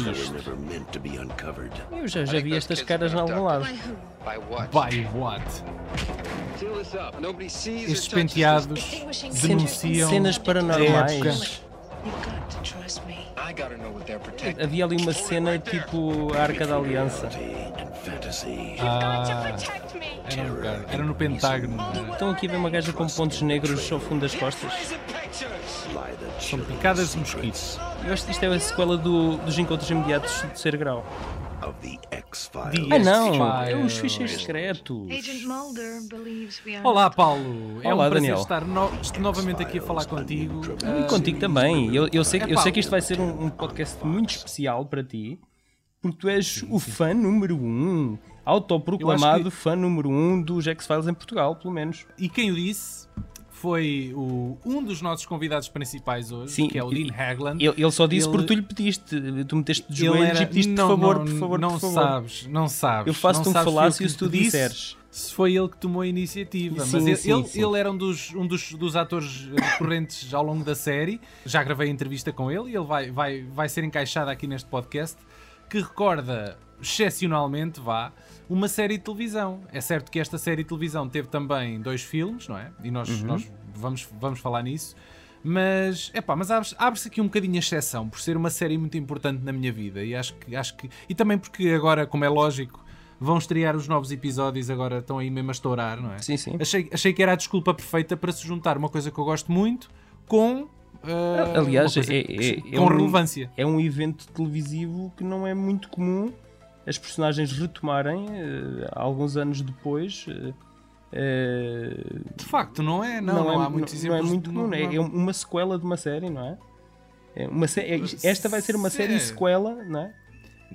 que é isto? Eu já, já vi estas caras em algum lado. By what? Estes penteados denunciam Cenas. Paranormais. Havia ali uma cena tipo a Arca da Aliança. Ah, era, no era no Pentágono. Estão aqui a ver uma gaja com pontos negros ao fundo das costas. São picadas de mosquitos. Eu acho que isto é a sequela do- dos encontros imediatos de terceiro grau. Ah não, é os ficheiros secretos. Agent Mulder believes we are Olá, Paulo. É Olá, um prazer Daniel. estar no- novamente aqui a falar contigo. E Ah, contigo também. Eu, eu sei, que- eu sei que isto vai ser um, um podcast muito especial para ti, porque tu és o fã número um, autoproclamado Eu fã número um dos X-Files em Portugal, pelo menos. E quem o disse foi o, um dos nossos convidados principais hoje, Sim, que é o Dean Hagland. Ele, ele só disse Ele- porque tu lhe pediste. Tu meteste de joelhos era- e pediste, não, por favor, não, por favor, não por favor. sabes, não sabes. Eu faço-te um falácio se tu disse disseres. Se foi ele que tomou a iniciativa. Sim, Mas ele, sim, ele, sim. ele era um dos, um dos, dos atores recorrentes ao longo da série. Já gravei a entrevista com ele e ele vai, vai, vai ser encaixado aqui neste podcast. Que recorda, excepcionalmente, vá, uma série de televisão. É certo que esta série de televisão teve também dois filmes, não é? E nós, Uhum. nós vamos, vamos falar nisso. Mas, epá, mas abre-se aqui um bocadinho a exceção por ser uma série muito importante na minha vida e acho que, acho que e também porque agora, como é lógico, vão estrear os novos episódios agora estão aí mesmo a estourar, não é? Sim, sim. Achei, achei que era a desculpa perfeita para se juntar uma coisa que eu gosto muito com ah, Aliás, coisa é- que- é- é com um- relevância. É um evento televisivo que não é muito comum as personagens retomarem eh, alguns anos depois. eh, De facto, não é? Não, não, é, há muitos não exemplos. é muito comum, não- é, não- é uma sequela de uma série, não é? É uma sé- é- esta vai ser uma série É. sequela, não é?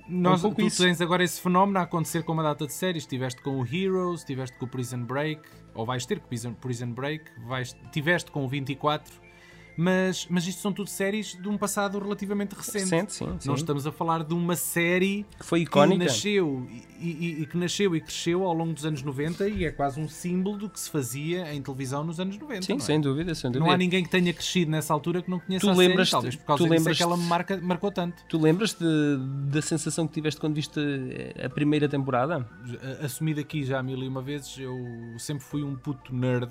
Nós, pouco tu isso. tens agora esse fenómeno a acontecer com uma data de séries. Tiveste com o Heroes, tiveste com o Prison Break, ou vais ter com o Prison, Prison Break, vais, tiveste com o 24, mas, mas isto são tudo séries de um passado relativamente recente. Recente, sim, sim. Não estamos a falar de uma série Que foi que icónica. nasceu e, e- e que nasceu e cresceu ao longo dos anos 90 e é quase um símbolo do que se fazia em televisão nos anos 90. Sim, é? sem dúvida, sem dúvida. Não há ninguém que tenha crescido nessa altura que não conheça Tu a série, talvez por causa tu disso é que ela marca, marcou tanto. Tu lembras-te da sensação que tiveste quando viste a primeira temporada? assumido aqui já mil e uma vezes, eu sempre fui um puto nerd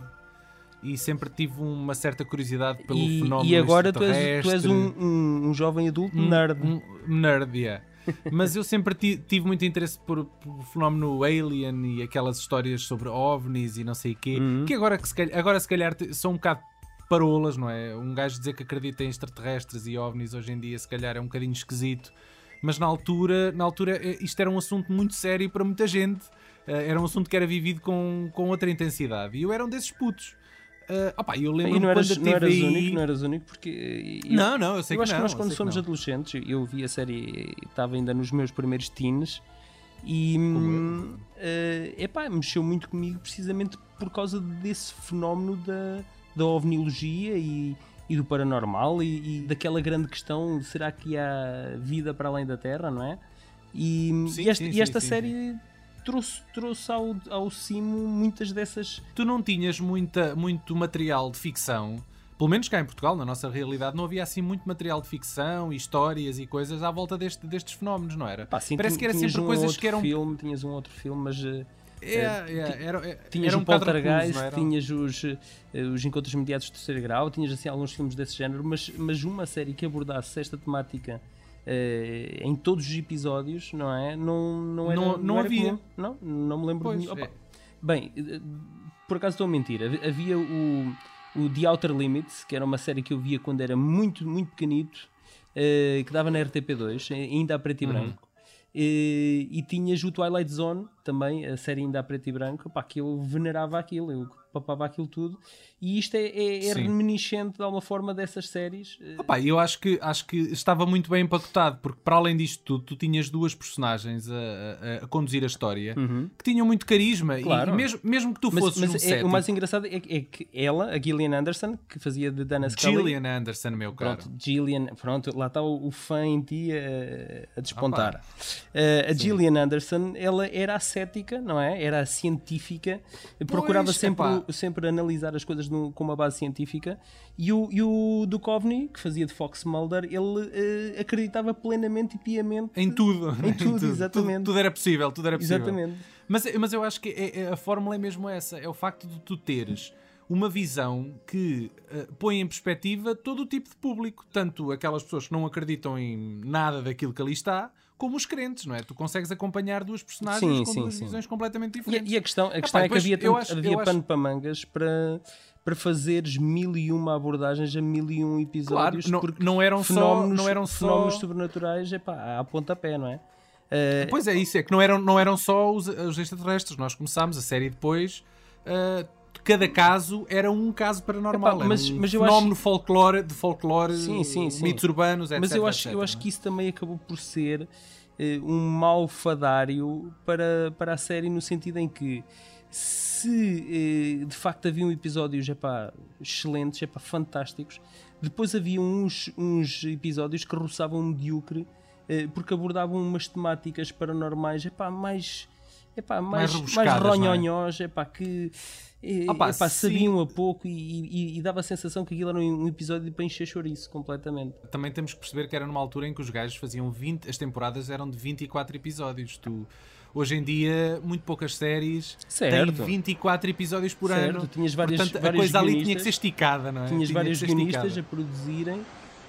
e sempre tive uma certa curiosidade pelo E, fenómeno e agora tu és, tu és um, um- um jovem adulto nerd. Um, nerd, yeah. Mas eu sempre ti- tive muito interesse por, por fenómeno alien e aquelas histórias sobre ovnis e não sei o quê, Uhum. que agora, que se calhar, agora se calhar são um bocado parolas, não é? Um gajo dizer que acredita em extraterrestres e ovnis hoje em dia se calhar é um bocadinho esquisito. Mas na altura, na altura eh, isto era um assunto muito sério para muita gente. Eh, Era um assunto que era vivido com, com outra intensidade. E eu era um desses putos. Uh, opa, eu lembro E não eras, quando a não eras único, não eras único porque. eu- Não, não, eu sei eu que acho não, que nós, quando somos adolescentes, eu vi a série, estava ainda nos meus primeiros teens e. eh, epá, mexeu muito comigo precisamente por causa desse fenómeno da, da ovniologia e, e do paranormal e, e daquela grande questão: será que há vida para além da Terra, não é? E, Sim, e esta, sim, e esta série. Trouxe, trouxe ao, ao cimo muitas dessas. tu não tinhas muita, muito material de ficção, pelo menos cá em Portugal, na nossa realidade, não havia assim muito material de ficção histórias e coisas à volta deste- destes fenómenos, não era? Pá, sim, Parece que era sempre um coisas que eram. filme, tinhas um outro filme, mas eh, É, é, era, é, tinhas era o um bocado Poltergeist, era? tinhas os, eh, os Encontros Imediatos de Terceiro Grau, tinhas assim alguns filmes desse género, mas, mas uma série que abordasse esta temática eh, em todos os episódios, não é? Não, não, era, Não- não era havia. comum. Não, não me lembro Pois, de nenhum. é. Bem, eh, por acaso estou a mentir, Hav- havia o, o The Outer Limits, que era uma série que eu via quando era muito, muito pequenito, eh, que dava na RTP2, eh, ainda a preto e Uhum. branco. Eh, e tinhas o Twilight Zone também, a série ainda a preto e branco, pá, que eu venerava aquilo, eu papava aquilo tudo. E isto é, é, é reminiscente de alguma forma dessas séries. eh, Opa, eu acho que, acho que estava muito bem empacotado, porque para além disto tudo, tu tinhas duas personagens a, a- a conduzir a história que tinham muito carisma. e- Claro. E, mesmo, mesmo que tu Mas, fosses mas num é- set, o mais engraçado é, que- é que ela, a Gillian Anderson, que fazia de Dana Scully, Gillian Anderson, meu caro. Pronto, Gillian, pronto, lá está o, o fã em ti a, a despontar. Uh, a Gillian Anderson, ela era a cética, não é? Era a científica, procurava Pois, sempre, epá. sempre analisar as coisas no- com uma base científica. E o, e o Duchovny, que fazia de Fox Mulder, ele eh, acreditava plenamente e piamente Em tudo. Em tudo, exatamente. Tudo, tudo era possível, tudo era possível. Exatamente. Mas, mas eu acho que é- é- a fórmula é mesmo essa: é o facto de tu teres uma visão que eh, põe em perspectiva todo o tipo de público, tanto aquelas pessoas que não acreditam em nada daquilo que ali está, como os crentes, não é? Tu consegues acompanhar duas personagens Sim, com sim, duas sim. visões completamente E, diferentes. e a questão, a questão é que havia, tanto- acho- havia eu acho- pano para mangas para, para fazeres mil e uma abordagens a mil e um episódios. não- porque não eram só- fenómenos, não eram só- fenómenos sobrenaturais epá, à pontapé, não é? Eh, Pois é, isso é que não eram, não eram só os, os extraterrestres. Nós começámos a série depois. ah, cada caso era um caso paranormal. Epá, mas- um mas eu fenómeno folclore, de folclore, Sim, sim, sim. mitos urbanos, etc. Mas eu acho, etc, eu acho que isso também acabou por ser eh, um mau fadário para, para a série, no sentido em que se eh, de facto haviam episódios epá, excelentes, epá, fantásticos, depois havia uns, uns episódios que roçavam medíocre eh, porque abordavam umas temáticas paranormais epá, mais. Epá, mais, mais, não é? ronhonhós, epá, que eh, Ah pá, epá, sabiam a pouco e, e- e dava a sensação que aquilo era um episódio para encher chouriço completamente. Também temos que perceber que era numa altura em que os gajos faziam 20, as temporadas eram de 24 episódios. Tu, hoje em dia, muito poucas séries Certo. têm 24 episódios por Certo, ano. tinhas várias- Portanto, a vários coisa ali tinha que ser esticada, não é? Tinhas Tinha vários guionistas a produzirem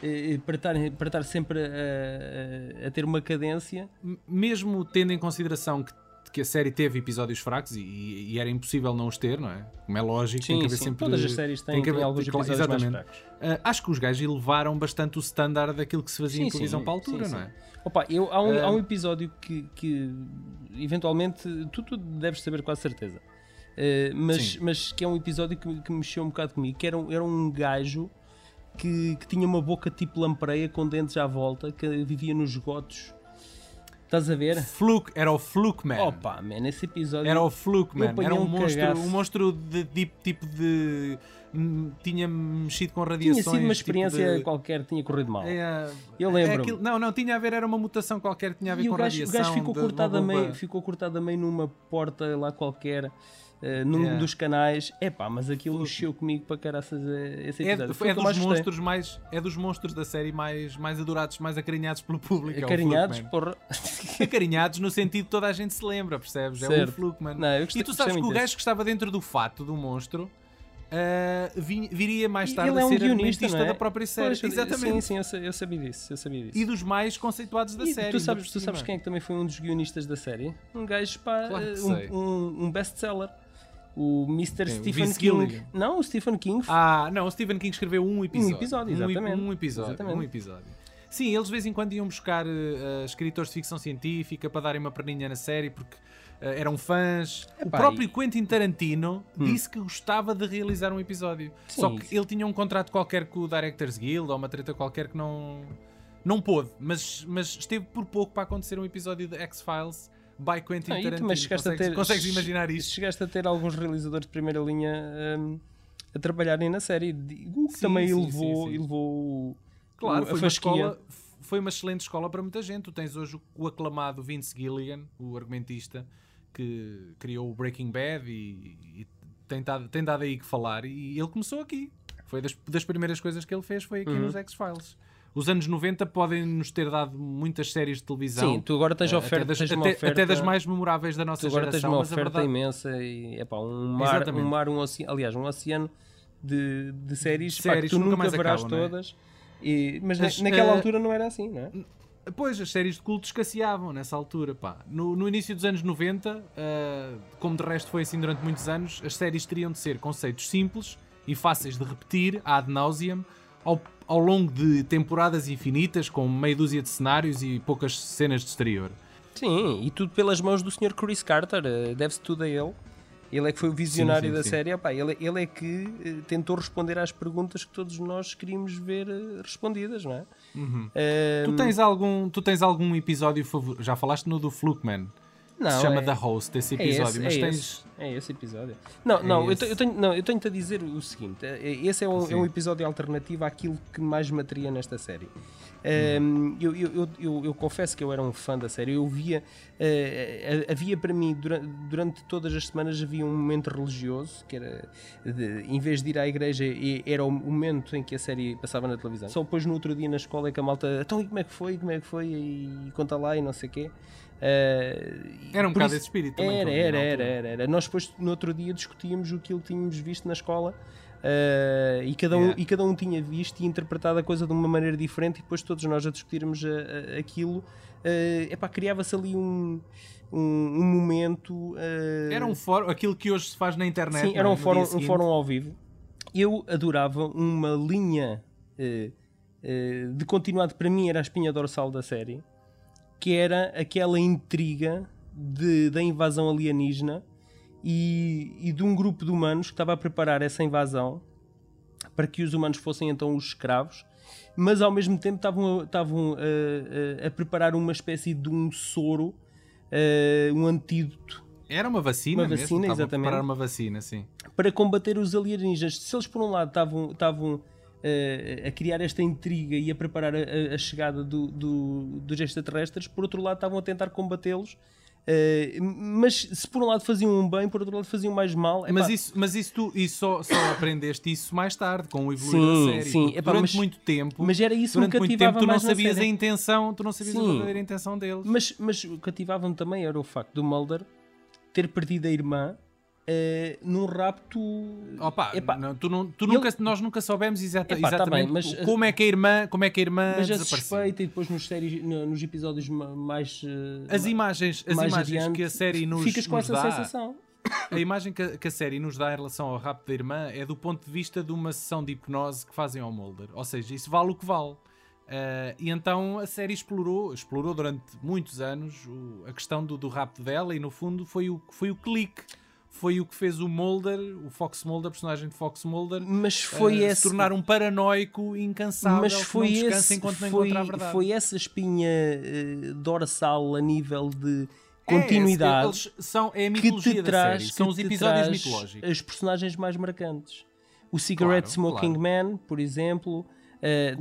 eh, para estar, para estar sempre a, a- a ter uma cadência. Mesmo tendo em consideração que, que a série teve episódios fracos e, e era impossível não os ter, não é? Como é lógico, tem que haver sempre. Todas as séries têm, tem que haver- alguns episódios mais exatamente. fracos. Ah, acho que os gajos elevaram bastante o standard daquilo que se fazia em Sim, televisão sim, para a altura, sim, não sim. é? Opa, eu, há, um, Ah. há um episódio que, que eventualmente tu, tu deves saber com a certeza. Eh, mas, Sim. mas que é um episódio que, que mexeu um bocado comigo, que era, um- era um gajo que, que tinha uma boca tipo lampreia com dentes à volta, que vivia nos esgotos. Estás a ver? Fluke, era o Fluke Man. Opa, man, esse episódio. Era o Fluke Man. Era um, um monstro, cagaço. um monstro de, de- tipo de. Tinha mexido com radiações. tinha sido uma tipo experiência de- qualquer, tinha corrido mal. É, Eu é lembro-me. aquilo- não, não, tinha a ver, era uma mutação qualquer, tinha a ver E com o gajo, o radiação. gajo ficou, cortado a meio, ficou cortado a meio numa porta lá qualquer, eh, num Yeah. dos canais. Epá, mas aquilo mexeu comigo para caraças eh, esse É, episódio. Foi é eu dos mais gostei. monstros mais é dos monstros da série mais, mais adorados, mais acarinhados pelo público. é Acarinhados, Fluke porra. Acarinhados no sentido que toda a gente se lembra, percebes? É o Certo. Fluke Man. Não, gostei- e tu gostei sabes que o gajo desse. que estava dentro do fato do monstro vi- viria mais tarde ele é a um ser guionista, argumentista não é? da própria série. Pois, Exatamente. Sim, sim, eu, sa- eu sabia disso. Eu sabia disso. E dos mais conceituados da E série. tu sabes, tu sabes quem é que também foi um dos guionistas da série? Um gajo, pá, Claro um, um, um best-seller. O Mr. O Stephen King. Gilligan? Não, o Stephen King. Ah, não, o Stephen King escreveu um episódio. episódio, Um ep- exatamente. Um, episódio. Exatamente. Um episódio. Sim, eles de vez em quando iam buscar eh, escritores de ficção científica para darem uma perninha na série porque eh, eram fãs. o Epá, próprio e- Quentin Tarantino disse que gostava de realizar um episódio. Sim, Só que isso. ele tinha um contrato qualquer com o Directors Guild ou uma treta qualquer que não. Não pôde, mas, mas esteve por pouco para acontecer um episódio de X-Files by Quentin e Tarantino. também chegaste a consegues, ter, consegues imaginar isto? Chegaste a ter alguns realizadores de primeira linha hum, a trabalharem na série. O que Sim, também sim, elevou, sim, elevou Claro, o- foi uma, escola, foi uma excelente escola para muita gente. Tu tens hoje o, o aclamado Vince Gilligan, o argumentista, que criou o Breaking Bad e, e tem, dado, tem dado aí que falar. E ele começou aqui. Foi das, das primeiras coisas que ele fez, foi aqui Uhum. nos X-Files. Os anos 90 podem nos ter dado muitas séries de televisão. Sim, tu agora tens eh, oferta, até, das, tens uma até- oferta, até das mais memoráveis da nossa tu agora tens geração. uma mas a oferta verdade- imensa e epá, um mar, Exatamente. um mar um oceano, aliás, um oceano de, de séries, pá, Séries que tu nunca nunca mais verás acabam, é? todas. E, mas na- Mas, naquela eh, altura não era assim, não é? Pois, as séries de culto escasseavam nessa altura. Pá. No, no início dos anos 90, ah, como de resto foi assim durante muitos anos, as séries teriam de ser conceitos simples e fáceis de repetir ad nauseam ao, ao longo de temporadas infinitas, com meia dúzia de cenários e poucas cenas de exterior. Sim, e tudo pelas mãos do Sr. Chris Carter, eh, deve-se tudo a ele. Ele é que foi o visionário sim, da sim. série. Epá, ele, ele é que eh, tentou responder às perguntas que todos nós queríamos ver eh, respondidas, não é? Eh, Tu tens algum, tu tens algum episódio favorito? Já falaste no do Flukeman. Não, se chama é- The Host, esse É episódio, esse, mas é tens. esse, é esse episódio. Não, É não, eu, esse. te- eu tenho, não, eu tenho-te a dizer o seguinte: eh, esse é um, é um episódio alternativo àquilo que mais me atria nesta série. Hum. Um, eu, eu, eu, eu- eu confesso que eu era um fã da série. Eu via, eh, havia para mim, durante, durante todas as semanas, havia um momento religioso que era, de- em vez de ir à igreja, era o momento em que a série passava na televisão. Só depois no outro dia na escola é que a malta, então e como é que foi? Como é que foi? E conta lá e não sei o quê. Eh, Era um bocado isso- esse espírito também. era, era, era, era, era. Nós depois no outro dia discutíamos o que tínhamos visto na escola eh, e, cada um, Yeah. e cada um tinha visto e interpretado a coisa de uma maneira diferente e depois todos nós a discutirmos a- a- aquilo. É epá, criava-se ali um, um, um momento. eh, Era um fórum, aquilo que hoje se faz na internet. Sim, era é? um fórum, um fórum ao vivo. Eu adorava uma linha eh, eh, de continuado, para mim era a espinha dorsal da série, que era aquela intriga de, da invasão alienígena e, e de um grupo de humanos que estava a preparar essa invasão para que os humanos fossem então os escravos, mas ao mesmo tempo estavam, a- estavam a, a- a preparar uma espécie de um soro, eh, um antídoto Era uma vacina, Uma mesmo, vacina, estavam a exatamente. preparar uma vacina, sim. para combater os alienígenas. Se eles, por um lado, estavam, estavam a criar esta intriga e a preparar a, a- a chegada do- do- dos extraterrestres, por outro lado, estavam a tentar combatê-los. eh, mas se por um lado faziam um bem, por outro lado faziam mais mal. Epá, Mas isso, mas isso tu isso só, só aprendeste isso mais tarde, com o evoluir Sim, da série. sim. Epá, durante mas- muito tempo, mas era isso que durante muito cativava tempo tu não sabias a série. intenção, tu não sabias a Sim. verdadeira intenção deles. Mas, mas o que cativava-me também era o facto do Mulder ter perdido a irmã eh, num rapto. Opa, Epá, não, tu não, tu ele- nunca, nós nunca soubemos exata, Epá, tá exatamente bem, mas- como é que a irmã, como é que a irmã mas desapareceu. suspeita e depois nos, séries, no- nos episódios ma- mais. eh, As imagens, as mais imagens adiante, que a série nos, ficas com nos essa dá, sensação. a imagem que a, que a série nos dá em relação ao rapto da irmã é do ponto de vista de uma sessão de hipnose que fazem ao Mulder. Ou seja, isso vale o que vale. Uh, e então a série explorou, explorou durante muitos anos o- a questão do, do rapto dela e no fundo foi o, foi o clique. Foi o que fez o Mulder, o Fox Mulder, a personagem de Fox Mulder, Mas foi uh, esse. se tornar um paranoico incansável mas que foi não descansa esse, enquanto não foi, encontrar a verdade. foi essa espinha eh, dorsal a nível de É, continuidade eles são, é a que mitologia te da traz, série. São que os te episódios traz mitológicos. as personagens mais marcantes. O Cigarette Claro, Smoking claro. Man, por exemplo,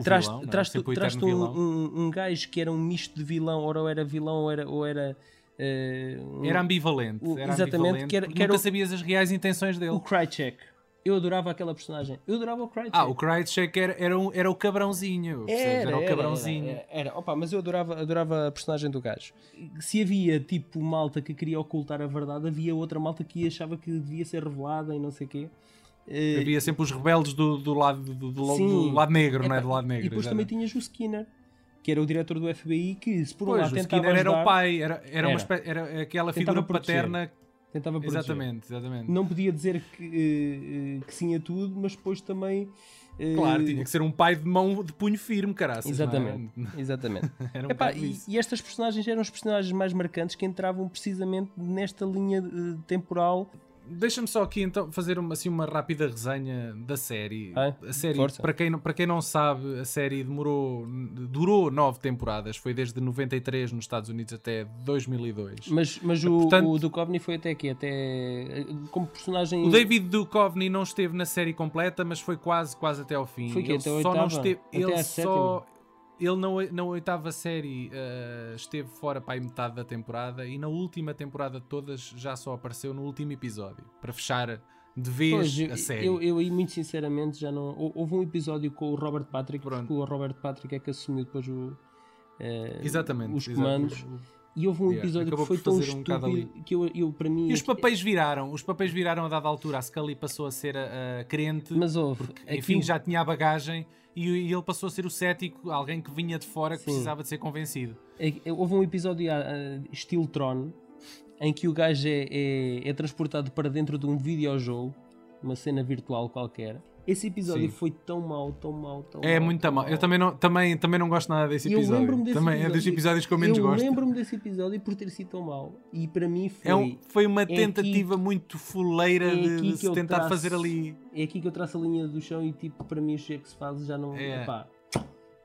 traz- vilão, não é? traz-te o traz-te eterno um, um, um gajo que era um misto de vilão, ou era vilão ou era, ou era um- Era ambivalente. o- era exatamente, ambivalente, que era- que era nunca o- sabias as reais intenções dele. o Krychek. Eu adorava aquela personagem. Eu adorava o Krychek. Ah, o Krychek era, era, um- era o cabrãozinho. percebes? Era, o cabrãozinho. Era, era. Opa, mas eu adorava, adorava a personagem do gajo. Se havia tipo malta que queria ocultar a verdade, havia outra malta que achava que devia ser revelada e não sei o quê. Eh, Havia sempre os rebeldes do, do lado, do, do- do lado negro, não é? Do lado negro. E depois exato. também tinhas o Skinner, que era o diretor do FBI, que se por um Pois, lado o tentava Skinner era ajudar, o pai, era, era, Uma Era. espé- era aquela figura proteger. paterna. tentava proteger. Exatamente, exatamente. Não podia dizer que, eh, eh, que sim a tudo, mas depois também. eh, Claro, tinha que ser um pai de mão de punho firme, caraças. Exatamente, é? exatamente. Era um Epá, e, e estas personagens eram os personagens mais marcantes que entravam precisamente nesta linha temporal. Deixa-me só aqui então fazer uma, assim, uma rápida resenha da série. Ah, a série, força. para quem, não- para quem não sabe, a série demorou, durou nove temporadas. Foi desde 93 nos Estados Unidos até 2002. Mas, mas o, Portanto- o Duchovny foi até aqui, até como personagem. O David Duchovny não esteve na série completa, mas foi quase, quase até ao fim. Foi que ele até só não esteve, Até ele só ele na, na oitava série eh, esteve fora para aí metade da temporada e na última temporada de todas já só apareceu no último episódio para fechar de vez Pois, a série. eu, eu aí muito sinceramente já não. hou- Houve um episódio com o Robert Patrick, Pronto. porque o Robert Patrick é que assumiu depois o, eh, Exatamente. os comandos. E houve um Yeah, episódio que foi tão fazer um estúpido que eu, eu para mim. E os papéis viraram, os papéis viraram a dada altura. A Scully passou a ser a, a crente, Mas houve. enfim, aquilo- já tinha a bagagem e, e ele passou a ser o cético, alguém que vinha de fora que Sim. precisava de ser convencido. É- Houve um episódio ah, ah, estilo Tron em que o gajo é, é- é transportado para dentro de um videojogo, uma cena virtual qualquer. Esse episódio Sim. foi tão mau, tão mau, tão É mau, muito tão mal. Eu também não, também, também não gosto nada desse E eu episódio. lembro-me desse também episódio. é dos episódios que eu menos eu gosto. lembro-me desse episódio por ter sido tão mau. E para mim foi. É um- foi uma aqui- tentativa muito fuleira é de, aqui de eu tentar traço- fazer ali. É aqui que eu traço a linha do chão e tipo, para mim os que se faz já não. É. Epá,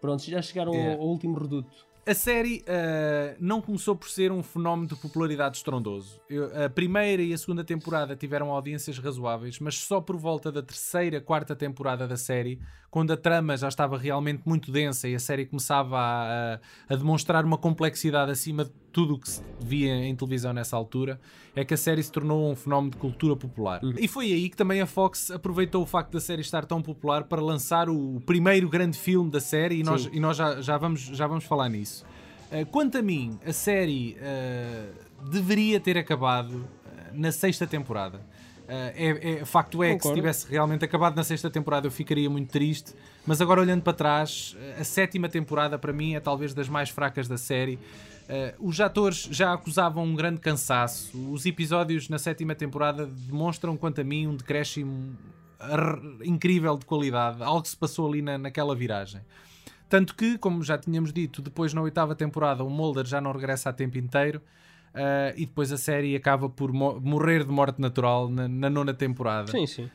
pronto, já chegaram É. ao, ao último reduto. A série uh, não começou por ser um fenómeno de popularidade estrondoso. Eu, a primeira e a segunda temporada tiveram audiências razoáveis, mas só por volta da terceira, quarta temporada da série, quando a trama já estava realmente muito densa e a série começava a, a, demonstrar uma complexidade acima de tudo o que se via em televisão nessa altura, é que a série se tornou um fenómeno de cultura popular. Uhum. E foi aí que também a Fox aproveitou o facto da série estar tão popular para lançar o primeiro grande filme da série e nós, e nós já, já, vamos, já vamos falar nisso. Uh, quanto a mim, a série uh, deveria ter acabado uh, na sexta temporada. É, é, facto é Concordo. que se tivesse realmente acabado na sexta temporada eu ficaria muito triste, mas agora olhando para trás, a sétima temporada para mim é talvez das mais fracas da série. Uh, os atores já acusavam um grande cansaço. Os episódios na sétima temporada demonstram, quanto a mim, um decréscimo incrível de qualidade. Algo se passou ali na, naquela viragem. Tanto que, como já tínhamos dito, depois na oitava temporada o Mulder já não regressa a tempo inteiro. Uh, e depois a série acaba por mo morrer de morte natural na, na nona temporada. Sim, sim.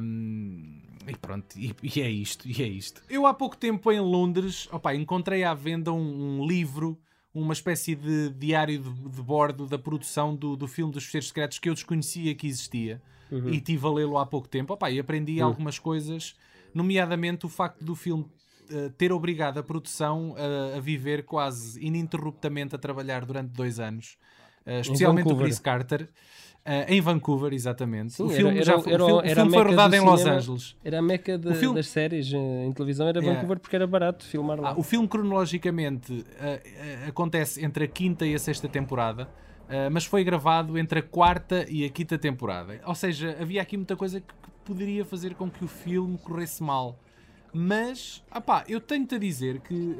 Um, e pronto, e, e, é isto, e é isto. Eu há pouco tempo em Londres, opa, encontrei à venda um, um livro uma espécie de diário de, de bordo da produção do, do filme dos Fecheiros Secretos que eu desconhecia que existia uhum. e tive a lê-lo há pouco tempo. Opa, e aprendi uhum. algumas coisas, nomeadamente o facto do filme ter obrigado a produção uh, a viver quase ininterruptamente a trabalhar durante dois anos, uh, especialmente o Chris Carter. Uh, em Vancouver, exatamente. Sim, o filme, era, já, era, o filme, era o filme foi rodado em Los Angeles. Era a meca de, filme, das séries eh, em televisão, era yeah. Vancouver porque era barato filmar lá. Ah, o filme cronologicamente uh, uh, acontece entre a quinta e a sexta temporada, mas foi gravado entre a quarta e a quinta temporada. Ou seja, havia aqui muita coisa que poderia fazer com que o filme corresse mal. Mas, ah eu tenho-te a dizer que.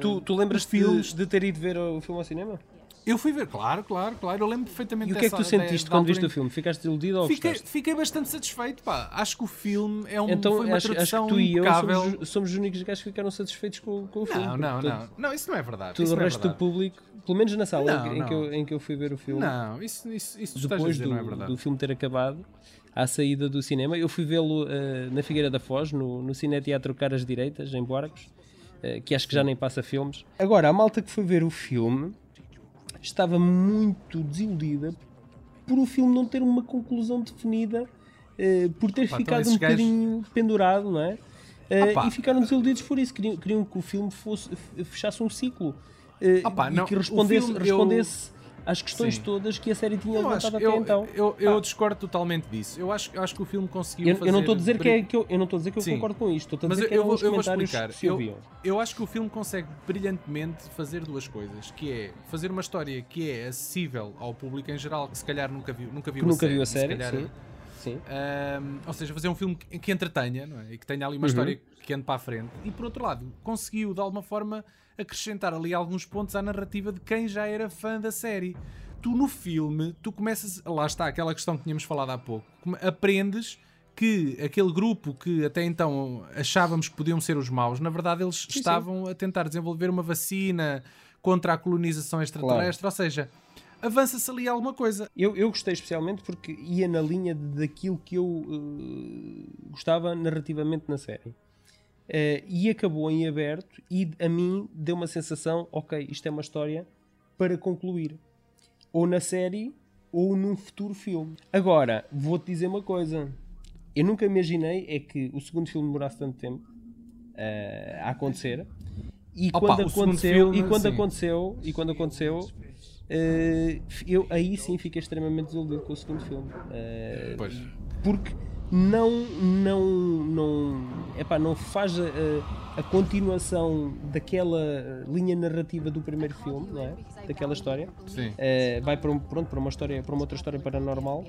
tu, tu lembras-te filmes... de, ter ido ver o filme ao cinema? Eu fui ver, claro, claro, claro. Eu lembro perfeitamente E o que é que tu sentiste quando viste o filme? Ficaste iludido ou fiquei, gostaste? Fiquei bastante satisfeito, pá. Acho que o filme é um, então, foi uma acho, tradução acho que tu e eu somos, somos, os únicos gajos que ficaram satisfeitos com, com o filme. Não, não, não. Não, isso não é verdade. Todo o é resto é do público, pelo menos na sala não, em, não. Que eu, em que eu fui ver o filme. Não, isso, isso, isso depois dizer, do, é do filme ter acabado, à saída do cinema, eu fui vê-lo uh, na Figueira da Foz, no, no Cine Teatro Caras Direitas, em Borgos. Uh, que acho que já nem passa filmes. Agora, a malta que foi ver o filme estava muito desiludida por o filme não ter uma conclusão definida, uh, por ter Opa, ficado então um bocadinho gajos... pendurado, não é? Uh, e ficaram desiludidos por isso, queriam, queriam que o filme fosse, fechasse um ciclo Opa, e não, que respondesse, filme, respondesse eu às questões Sim. todas que a série tinha eu levantado até eu, então. Eu, eu, eu, discordo totalmente disso. Eu acho, eu acho que o filme conseguiu eu, fazer... Eu não estou a dizer que, é, que eu, eu não estou a dizer que eu Sim. concordo com isto. Estou a Mas dizer que eu, vou, eu vou explicar. Eu, eu acho que o filme consegue brilhantemente fazer duas coisas, que é fazer uma história que é acessível ao público em geral, que se calhar nunca viu, nunca viu, que a, nunca série, viu a série. Calhar, sim. Sim. Um, ou seja, fazer um filme que, que entretenha é? e que tenha ali uma uhum. história que ande para a frente. E por outro lado, conseguiu de alguma forma acrescentar ali alguns pontos à narrativa de quem já era fã da série tu no filme, tu começas, lá está aquela questão que tínhamos falado há pouco, aprendes que aquele grupo que até então achávamos que podiam ser os maus, na verdade eles sim, estavam sim. a tentar desenvolver uma vacina contra a colonização extraterrestre, claro. ou seja, avança-se ali alguma coisa. Eu, eu gostei especialmente porque ia na linha daquilo que eu uh, gostava narrativamente na série. Uh, e acabou em aberto e a mim deu uma sensação, ok, isto é uma história para concluir ou na série ou num futuro filme. Agora, vou-te dizer uma coisa. Eu nunca imaginei é que o segundo filme demorasse tanto tempo uh, a acontecer. E Opa, quando aconteceu, filme, e quando sim. aconteceu, e quando aconteceu, uh, eu aí sim fiquei extremamente desiludido com o segundo filme. Pois. Porque não não não epá, não faz a, a, continuação daquela linha narrativa do primeiro filme não é? daquela história. Uh, vai para um, pronto para uma história para uma outra história paranormal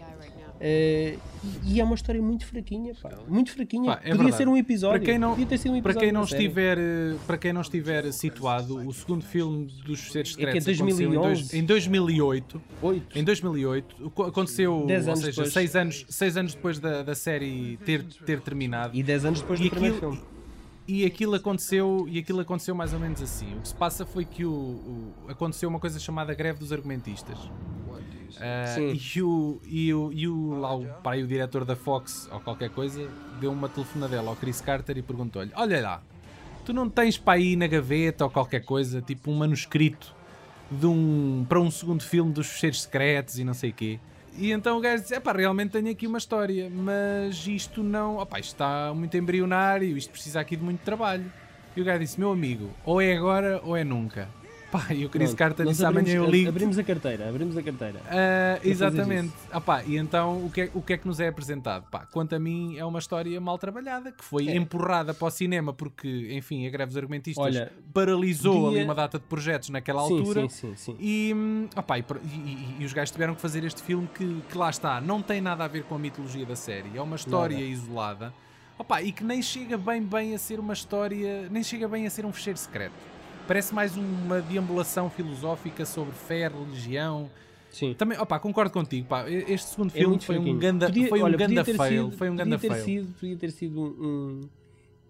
Uh, e é uma história muito fraquinha, pá. muito fraquinha. Pá, é Podia verdade. ser um episódio. Para quem não, Podia ter sido um episódio para quem não estiver, eh, para quem não estiver situado, o segundo filme dos Seres Secretos é que é 2011. Em, 2008. Oito. Em 2008 aconteceu, dez ou seja, depois. seis anos, seis anos depois da, da série ter, ter terminado. E 10 anos depois do aquilo, primeiro filme. E aquilo aconteceu, e aquilo aconteceu mais ou menos assim. O que se passa foi que o, o aconteceu uma coisa chamada greve dos argumentistas. Uh, e o, e o, e o, lá o pai, o diretor da Fox ou qualquer coisa, deu uma telefonadela ao Chris Carter e perguntou-lhe: Olha lá, Tu não tens para aí na gaveta ou qualquer coisa, tipo um manuscrito de um, para um segundo filme dos fecheiros secretos e não sei o quê. E então o gajo disse: pá, realmente tenho aqui uma história, mas isto não. Opá, isto está muito embrionário, isto precisa aqui de muito trabalho. E o gajo disse: meu amigo, ou é agora ou é nunca. Pá, e o Chris Carter disse amanhã eu ligo. Abrimos a carteira, abrimos a carteira. Uh, exatamente. Ah, pá, e então o que, é, o que é que nos é apresentado? Pá, quanto a mim, é uma história mal trabalhada que foi é. empurrada para o cinema porque, enfim, a greve dos argumentistas Olha, paralisou podia... ali uma data de projetos naquela sim, altura. Sim, sim, sim. E, ah, pá, e, e, e, os gajos tiveram que fazer este filme que, que lá está, não tem nada a ver com a mitologia da série, é uma história nada. isolada. Opa, e que nem chega bem bem a ser uma história, nem chega bem a ser um fecheiro secreto. Parece mais uma deambulação filosófica sobre fé, religião. Sim. Também, opa, concordo contigo, pá. Este segundo é filme foi, um ganda, podia, foi um olha, ganda fail. Sido, foi um ganda podia fail. Sido, podia ter sido um,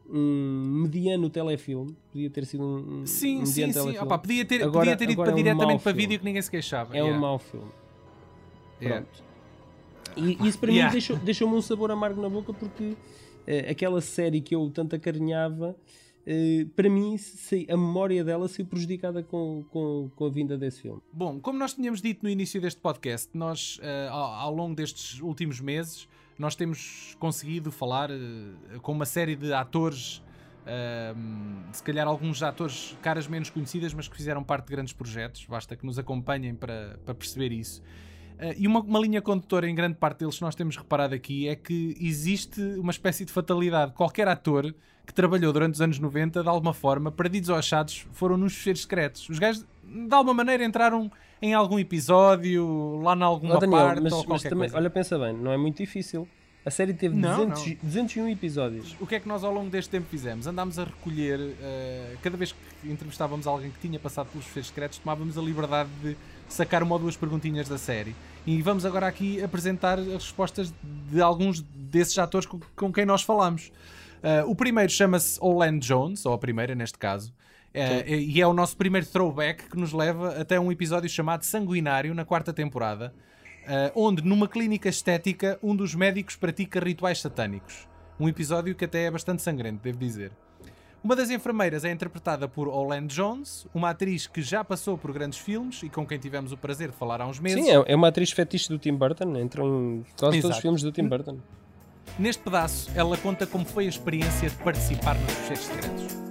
um mediano telefilme. Podia ter sido um, sim, um sim, sim. Opa, podia ter, agora, podia ter ido para, é um diretamente para vídeo que ninguém se queixava. É yeah. um mau filme. Pronto. Yeah. E isso para yeah. mim deixou-me deixou um sabor amargo na boca porque uh, aquela série que eu tanto acarinhava Uh, para mim, a memória dela saiu prejudicada com, com, com, a vinda desse filme. Bom, como nós tínhamos dito no início deste podcast, nós, uh, ao, ao, longo destes últimos meses, nós temos conseguido falar uh, com uma série de atores, se calhar alguns atores caras menos conhecidas, mas que fizeram parte de grandes projetos. Basta que nos acompanhem para, para perceber isso. Uh, e uma, uma, linha condutora em grande parte deles que nós temos reparado aqui é que existe uma espécie de fatalidade. Qualquer ator que trabalhou durante os anos 90, de alguma forma, perdidos ou achados, foram nos fecheiros secretos. Os gajos, de alguma maneira, entraram em algum episódio, lá em alguma oh, Daniel, parte mas, ou mas também, coisa. Olha, pensa bem, não é muito difícil. A série teve não, 200, não. 201 episódios. O que é que nós ao longo deste tempo fizemos? Andámos a recolher, uh, cada vez que entrevistávamos alguém que tinha passado pelos fecheiros secretos, tomávamos a liberdade de sacar uma ou duas perguntinhas da série. E vamos agora aqui apresentar as respostas de alguns desses atores com, com quem nós falamos. Uh, o primeiro chama-se Olan Jones, ou a primeira neste caso, uh, e é o nosso primeiro throwback que nos leva até um episódio chamado Sanguinário, na quarta temporada, uh, onde, numa clínica estética, um dos médicos pratica rituais satânicos. Um episódio que até é bastante sangrento, devo dizer. Uma das enfermeiras é interpretada por Olan Jones, uma atriz que já passou por grandes filmes e com quem tivemos o prazer de falar há uns meses. Sim, é, é uma atriz fetiche do Tim Burton, entrou em quase Exato. todos os filmes do Tim Burton. Neste pedaço, ela conta como foi a experiência de participar nos Fecheiros Secretos.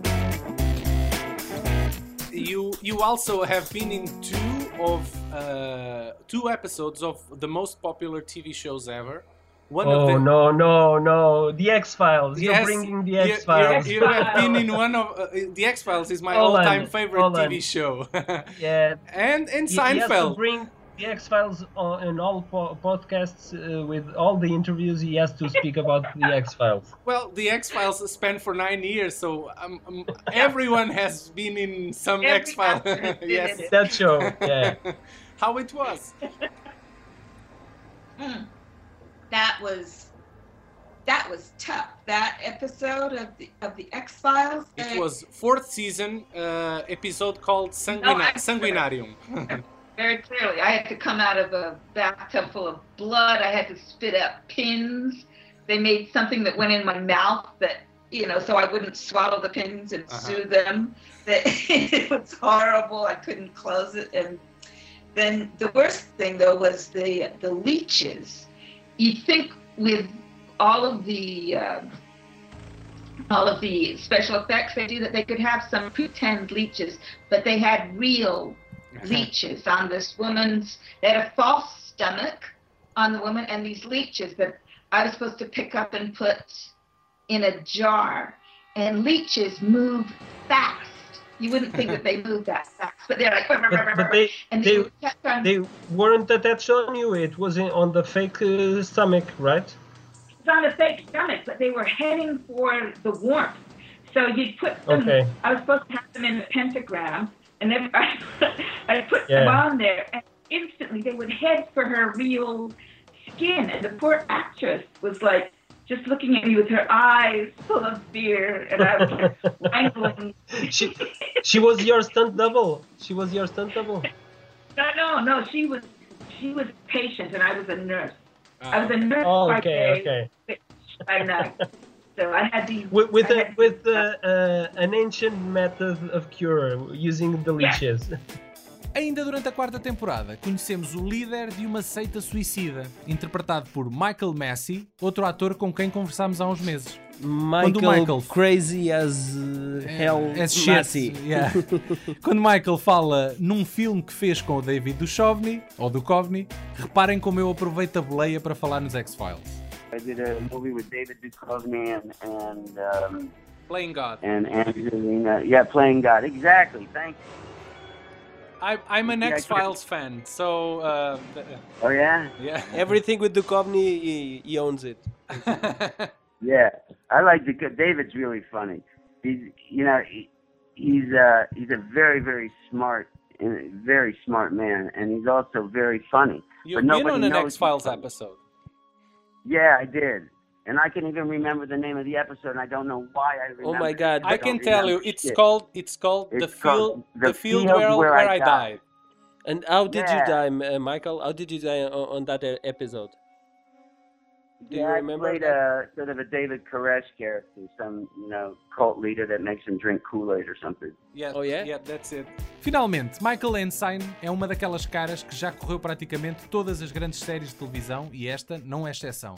You you also have been in two of uh, two episodes of the most popular TV shows ever. One oh the... no no no! The X Files. Yes, You're bringing the X Files. You, you, have been in one of uh, the X Files is my all-time favorite TV show. yeah. And and Seinfeld. bring the X Files in all po- podcasts uh, with all the interviews. He has to speak about the X Files. Well, the X Files spent for nine years, so um, um, everyone has been in some X Files. yes, that show. Yeah. How it was. Hmm that was that was tough. That episode of the of the X Files. It was fourth season uh, episode called Sanguina- no, Sanguinarium. Very clearly, I had to come out of a bathtub full of blood. I had to spit out pins. They made something that went in my mouth that you know, so I wouldn't swallow the pins and uh-huh. chew them. That it was horrible. I couldn't close it, and then the worst thing though was the the leeches you think with all of the uh, all of the special effects they do that they could have some pretend leeches, but they had real leeches on this woman's. They had a false stomach on the woman, and these leeches that I was supposed to pick up and put in a jar. And leeches move fast. You wouldn't think that they move that fast, but they're like, but, but they, and they, they, they, weren't attached on you. It was on the fake uh, stomach, right? It's on the fake stomach, but they were heading for the warmth. So you'd put them. Okay. I was supposed to have them in the pentagram, and then I put, I put yeah. them on there, and instantly they would head for her real skin, and the poor actress was like just looking at me with her eyes full of fear, and I was wrangling. she, she was your stunt double. She was your stunt double. No, no, no. She was, she was patient, and I was a nurse. I was a ah. nurse oh, okay, by day, okay. by night. So I had to With, with, a, with uh, uh, an ancient method of cure using the leeches. Ainda durante a quarta temporada, conhecemos o líder de uma seita suicida, interpretado por Michael Massey, outro ator com quem conversámos há uns meses. Michael, Quando Michael- crazy as uh, hell É shit. Massey. Yeah. Quando Michael fala num filme que fez com o David Duchovny, ou Duchovny, reparem como eu aproveito a boleia para falar nos X-Files. I did a movie with David Duchovny and and um, Playing God. and Angelina. Yeah, playing God. Exactly. Thank you. I, I'm an Yeah, I X-Files fan, so uh, Oh yeah. yeah. Everything with Duchovny, he, he owns it. Yeah. I like the David's really funny. He's you know he, he's uh he's a very very smart and very smart man, and he's also very funny. You've But been on an X-Files episode. Yeah, I did. And I can even remember the name of the episode, and I don't know why I remember. Oh my it. God. I don't can tell you, it's shit. called it's called the It's called field The the field Field where, Where where I I Died. died. And how did Yeah. you die, uh, Michael? How did you die on, on that uh, episode? Do yeah, you remember? I played that? a sort of a David Koresh character, some you know cult leader that makes him drink Kool Aid or something. Yeah, Oh, yeah? yeah, that's it. Finalmente, Michael Ensign é uma daquelas caras que já correu praticamente todas as grandes séries de televisão e esta não é exceção.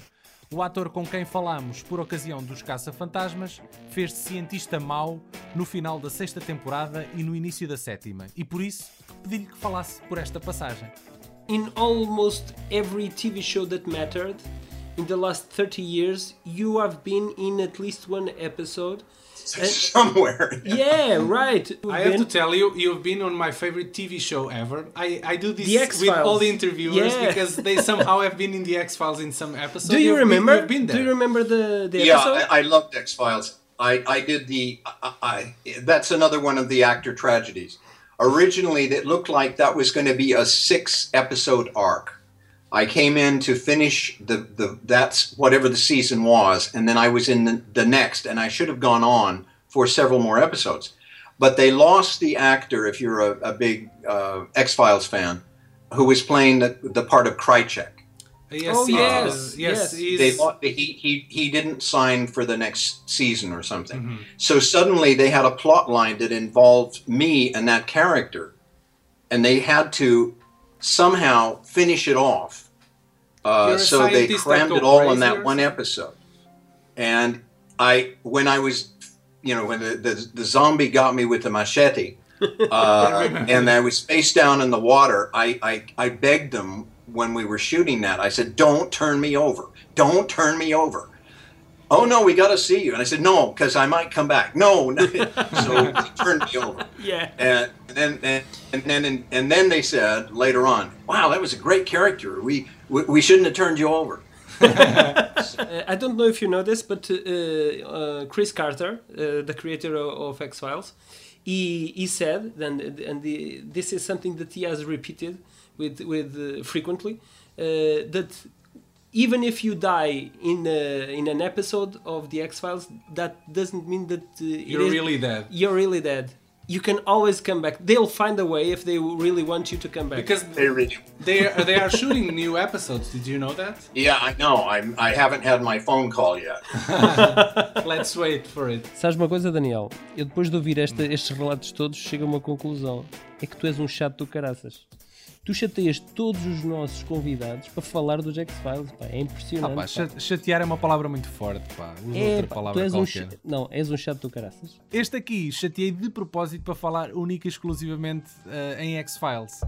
O ator com quem falamos por ocasião dos Caça-Fantasmas fez de cientista mau no final da sexta temporada e no início da sétima, e por isso pedi-lhe que falasse por esta passagem. In almost every TV show that mattered in the last 30 years, you have been in at least one episode. somewhere. Yeah, right. I have to tell you, you've been on my favorite TV show ever. I, I do this The with all the interviewers Yeah. because they somehow have been in the X Files in some episodes. Do you You've been- remember? you've been there. Do you remember the, the yeah, episode? I, I loved X Files. I, I did the I, I that's another one of the actor tragedies. Originally, it looked like that was going to be a six episode arc. I came in to finish the, the that's whatever the season was, and then I was in the, the next, and I should have gone on for several more episodes. But they lost the actor, if you're a, a big uh, X Files fan, who was playing the, the part of Krychek. Yes, Oh, he yes, is. yes. yes, They thought that he, he he didn't sign for the next season or something. Mhm. So suddenly they had a plot line that involved me and that character, and they had to somehow finish it off. Uh, so they crammed it all in that one episode. And I, when I was, you know, when the, the, the zombie got me with the machete, uh, and I was face down in the water, I, I, I begged them when we were shooting that. I said, "Don't turn me over. Don't turn me over." Oh no, we got to see you. And I said, "No, because I might come back." No, no. so he turned me over. yeah. And then and, and then and, and then they said later on, "Wow, that was a great character. We we, we shouldn't have turned you over." Uh, I don't know if you know this, but uh, uh, Chris Carter, uh, the creator of, of X Files, he, he said, and, and the, this is something that he has repeated with, with uh, frequently, uh, that even if you die in a, in an episode of the X Files, that doesn't mean that uh, You're is- really dead. you're really dead. You can always come back. They'll find a way if they really want you to come back. Because They really. they are, they are shooting new episodes. Did you know that? Yeah, I know. I I haven't had my phone call yet. Let's wait for it. Sabes uma coisa, Daniel? Eu depois de ouvir esta- estes relatos todos, chego a uma conclusão. É que tu és um chato do caraças. Tu chateias todos os nossos convidados para falar dos X-Files. pá. É Ah, impressionante. pá, pá. cha- chatear é uma palavra muito forte, pá. Usa É, outra pá, tu palavra um qualquer. ch- Não, és um chato do caraças. Este aqui chateei de propósito para falar única e exclusivamente eh, em X-Files.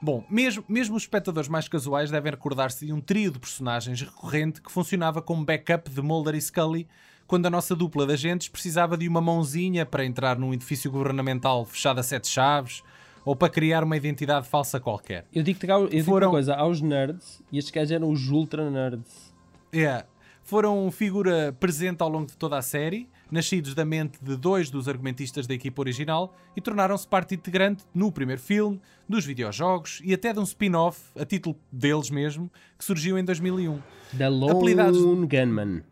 Bom, mesmo, mesmo os espectadores mais casuais devem recordar-se de um trio de personagens recorrente que funcionava como backup de Mulder e Scully quando a nossa dupla de agentes precisava de uma mãozinha para entrar num edifício governamental fechado a sete chaves ou para criar uma identidade falsa qualquer. Eu digo-te eu digo Foram- uma coisa, aos nerds, e estes gajos eram os ultra nerds. É. Foram figura presente ao longo de toda a série, nascidos da mente de dois dos argumentistas da equipa original e tornaram-se parte integrante no primeiro filme, dos videojogos e até de um spin-off, a título deles mesmo, que surgiu em 2001. Da Lone Apelidados- Gunman.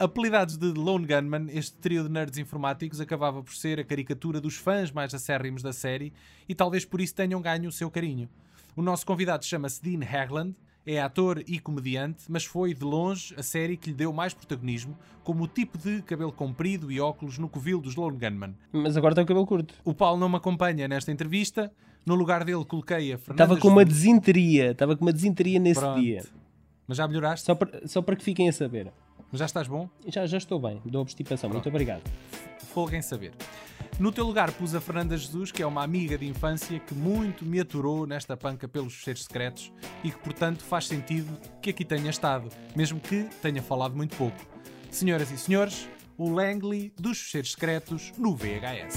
Apelidados de Lone Gunman, este trio de nerds informáticos acabava por ser a caricatura dos fãs mais acérrimos da série e talvez por isso tenham ganho o seu carinho. O nosso convidado chama-se Dean Hagland É ator e comediante, mas foi, de longe, a série que lhe deu mais protagonismo, como o tipo de cabelo comprido e óculos no covil dos Lone Gunman. Mas agora tem o cabelo curto. O Paulo não me acompanha nesta entrevista. No lugar dele coloquei a Fernanda Estava com uma desinteria. Estava com uma desinteria nesse Pronto. dia. Mas já melhoraste? Só para, só para que fiquem a saber. Mas já estás bom? Já, já estou bem. Dou obstipação. Muito obrigado. Folga em saber. No teu lugar pus a Fernanda Jesus, que é uma amiga de infância que muito me aturou nesta panca pelos fecheiros secretos e que, portanto, faz sentido que aqui tenha estado, mesmo que tenha falado muito pouco. Senhoras e senhores, o Langley dos fecheiros secretos no VHS.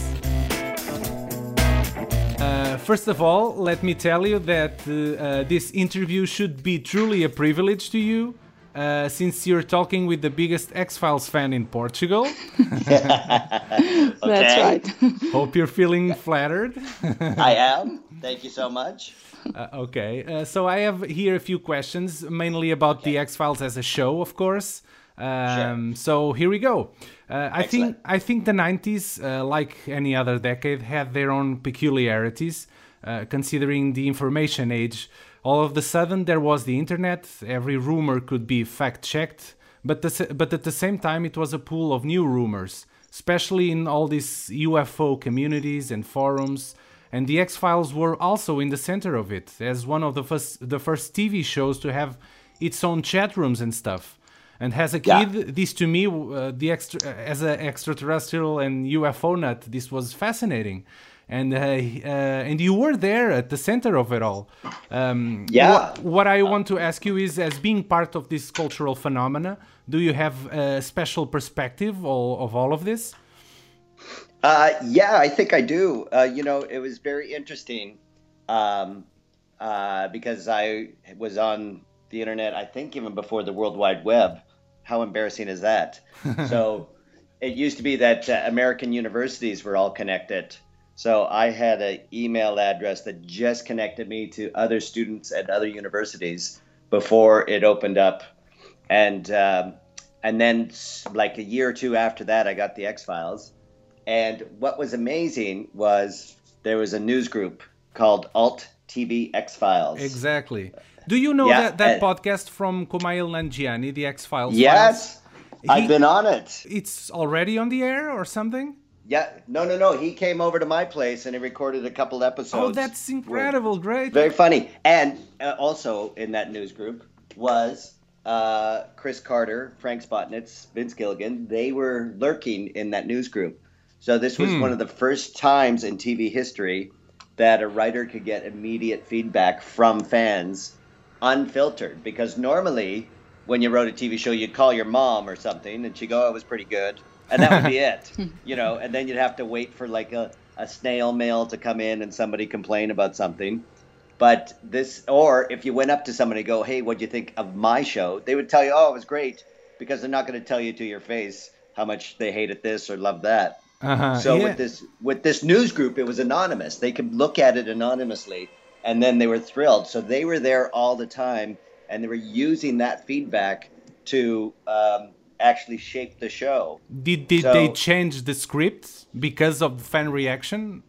Uh, first of all, let me tell you that uh, this interview should be truly a privilege to you, uh, since you're talking with the biggest X Files fan in Portugal. That's right. Hope you're feeling flattered. I am. Thank you so much. Uh, okay, uh, so I have here a few questions, mainly about the X Files as a show, of course. Um, So here we go. Uh, I think I think the '90s, uh, like any other decade, had their own peculiarities. Uh, considering the information age, all of a sudden there was the internet. Every rumor could be fact checked, but the, but at the same time it was a pool of new rumors, especially in all these UFO communities and forums. And the X Files were also in the center of it, as one of the first the first TV shows to have its own chat rooms and stuff. And as a Yeah. kid, this to me, uh, the extra, as an extraterrestrial and UFO nut, this was fascinating. And uh, uh, and you were there at the center of it all. Um, Yeah. What, what I want to ask you is, as being part of this cultural phenomena, do you have a special perspective of, of all of this? Uh, yeah, I think I do. Uh, you know, it was very interesting um, uh, because I was on the internet, I think even before the World Wide Web. How embarrassing is that? so it used to be that uh, American universities were all connected. So I had an email address that just connected me to other students at other universities before it opened up. And um, and then like a year or two after that, I got the X Files. And what was amazing was there was a news group called Alt TV X Files. Exactly. Do you know Yeah, that, that and- podcast from Kumail Nanjiani, the X Files? Yes, He- I've been on it. It's already on the air or something? Yeah, no, no, no. He came over to my place and he recorded a couple episodes. Oh, that's incredible! Great. Very funny. And uh, also in that news group was uh, Chris Carter, Frank Spotnitz, Vince Gilligan. They were lurking in that news group. So this was Hmm. one of the first times in TV history that a writer could get immediate feedback from fans unfiltered. Because normally, when you wrote a TV show, you'd call your mom or something and she'd go, oh, it was pretty good. And that would be it, you know, and then you'd have to wait for like a, a snail mail to come in and somebody complain about something. But this, or if you went up to somebody and go, hey, what'd you think of my show? They would tell you, oh, it was great, because they're not going to tell you to your face how much they hated this or loved that. Uh-huh, so yeah. with this with this news group, it was anonymous. They could look at it anonymously, and then they were thrilled. So they were there all the time, and they were using that feedback to um, actually shape the show. Did, did So- they change the script because of the fan reaction?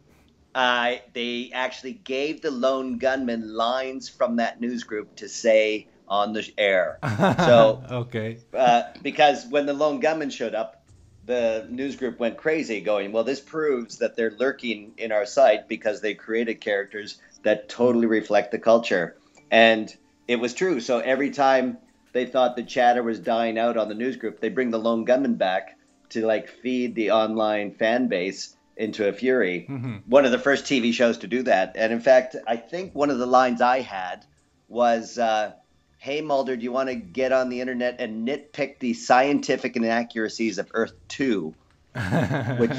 Uh, they actually gave the lone gunmen lines from that news group to say on the air. So okay. uh, because when the lone gunmen showed up, the news group went crazy, going, "Well, this proves that they're lurking in our site because they created characters that totally reflect the culture." And it was true. So every time they thought the chatter was dying out on the news group, they bring the lone gunmen back to like feed the online fan base into a fury. One of the first TV shows to do that, and in fact, I think one of the lines I had was. Uh, Hey Mulder, do you want to get on the internet and nitpick the scientific inaccuracies of Earth 2? Which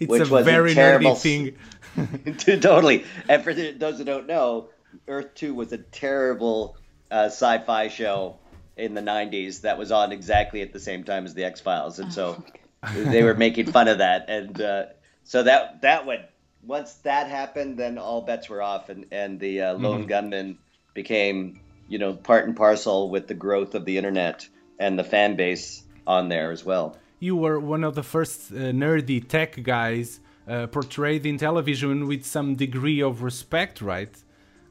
It's which a was very a terrible thing. totally. And for those who don't know, Earth 2 was a terrible uh, sci-fi show in the 90s that was on exactly at the same time as the X-Files. And so they were making fun of that. And uh, so that that went once that happened, then all bets were off and and the uh, lone Mhm. gunman became, you know, part and parcel with the growth of the internet and the fan base on there as well. You were one of the first uh, nerdy tech guys uh, portrayed in television with some degree of respect, right?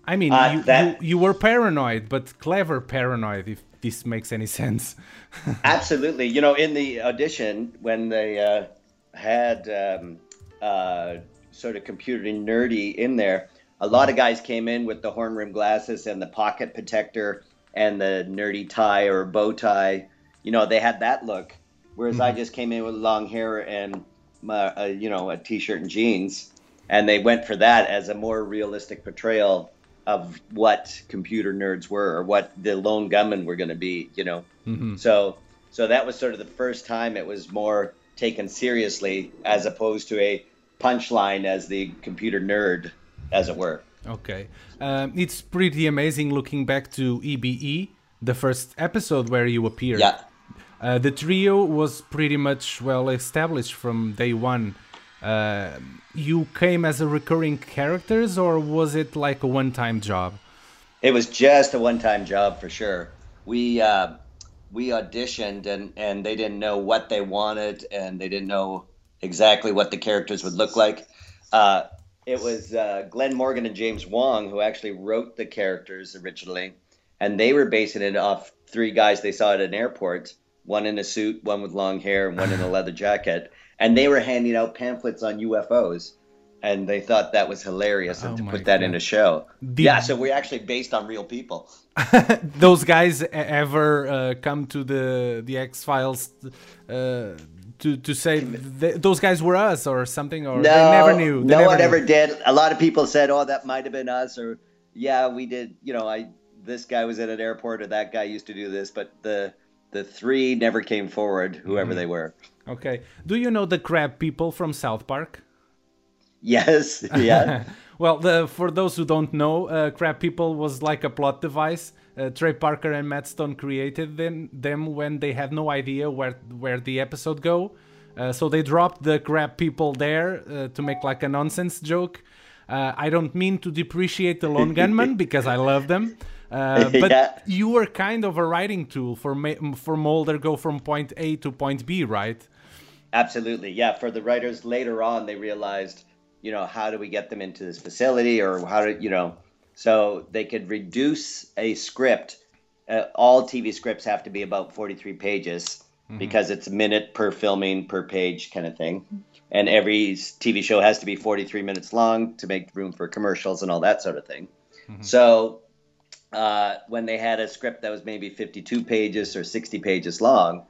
I mean, Uh, you, that- you you were paranoid, but clever paranoid. If this makes any sense. Absolutely. You know, in the audition, when they uh, had um, uh, sort of computer nerdy in there, a lot of guys came in with the horn rim glasses and the pocket protector and the nerdy tie or bow tie. You know, they had that look. Whereas I just came in with long hair and, my, uh, you know, a t shirt and jeans. And they went for that as a more realistic portrayal of what computer nerds were or what the lone gunmen were going to be, you know. Mhm. So so that was sort of the first time it was more taken seriously as opposed to a punchline as the computer nerd, as it were. Okay. Um, it's pretty amazing looking back to EBE, the first episode where you appeared. Yeah. Uh, the trio was pretty much well established from day one. Uh, you came as a recurring characters, or was it like a one-time job? It was just a one-time job for sure. We uh, we auditioned and and they didn't know what they wanted and they didn't know exactly what the characters would look like. Uh, it was uh, Glen Morgan and James Wong who actually wrote the characters originally, and they were basing it off three guys they saw at an airport. One in a suit, one with long hair, and one in a leather jacket. And they were handing out pamphlets on UFOs, and they thought that was hilarious and Oh to put that in a show. Did- yeah, so we're actually based on real people. Those guys e- ever uh, come to the the X Files uh, to to say th- those guys were us or something, or no, they never knew? They no never one knew. ever did. A lot of people said, "Oh, that might have been us," or "Yeah, we did." You know, I this guy was at an airport, or that guy used to do this, but the the three never came forward, whoever Mhm. they were. Okay. Do you know the crab people from South Park? Yes, yeah. well, the, for those who don't know, uh, Crab People was like a plot device. Uh, Trey Parker and Matt Stone created them, them when they had no idea where where the episode go. Uh, so they dropped the Crab People there uh, to make like a nonsense joke. Uh, I don't mean to depreciate the Lone Gunmen because I love them. Uh, but Yeah. you were kind of a writing tool for ma- for Mulder go from point A to point B, right? Absolutely, yeah. For the writers later on, they realized, you know, how do we get them into this facility, or how do you know, so they could reduce a script. Uh, all TV scripts have to be about forty-three pages because it's a minute per filming per page kind of thing, and every TV show has to be forty-three minutes long to make room for commercials and all that sort of thing. So uh, when they had a script that was maybe 52 pages or 60 pages long,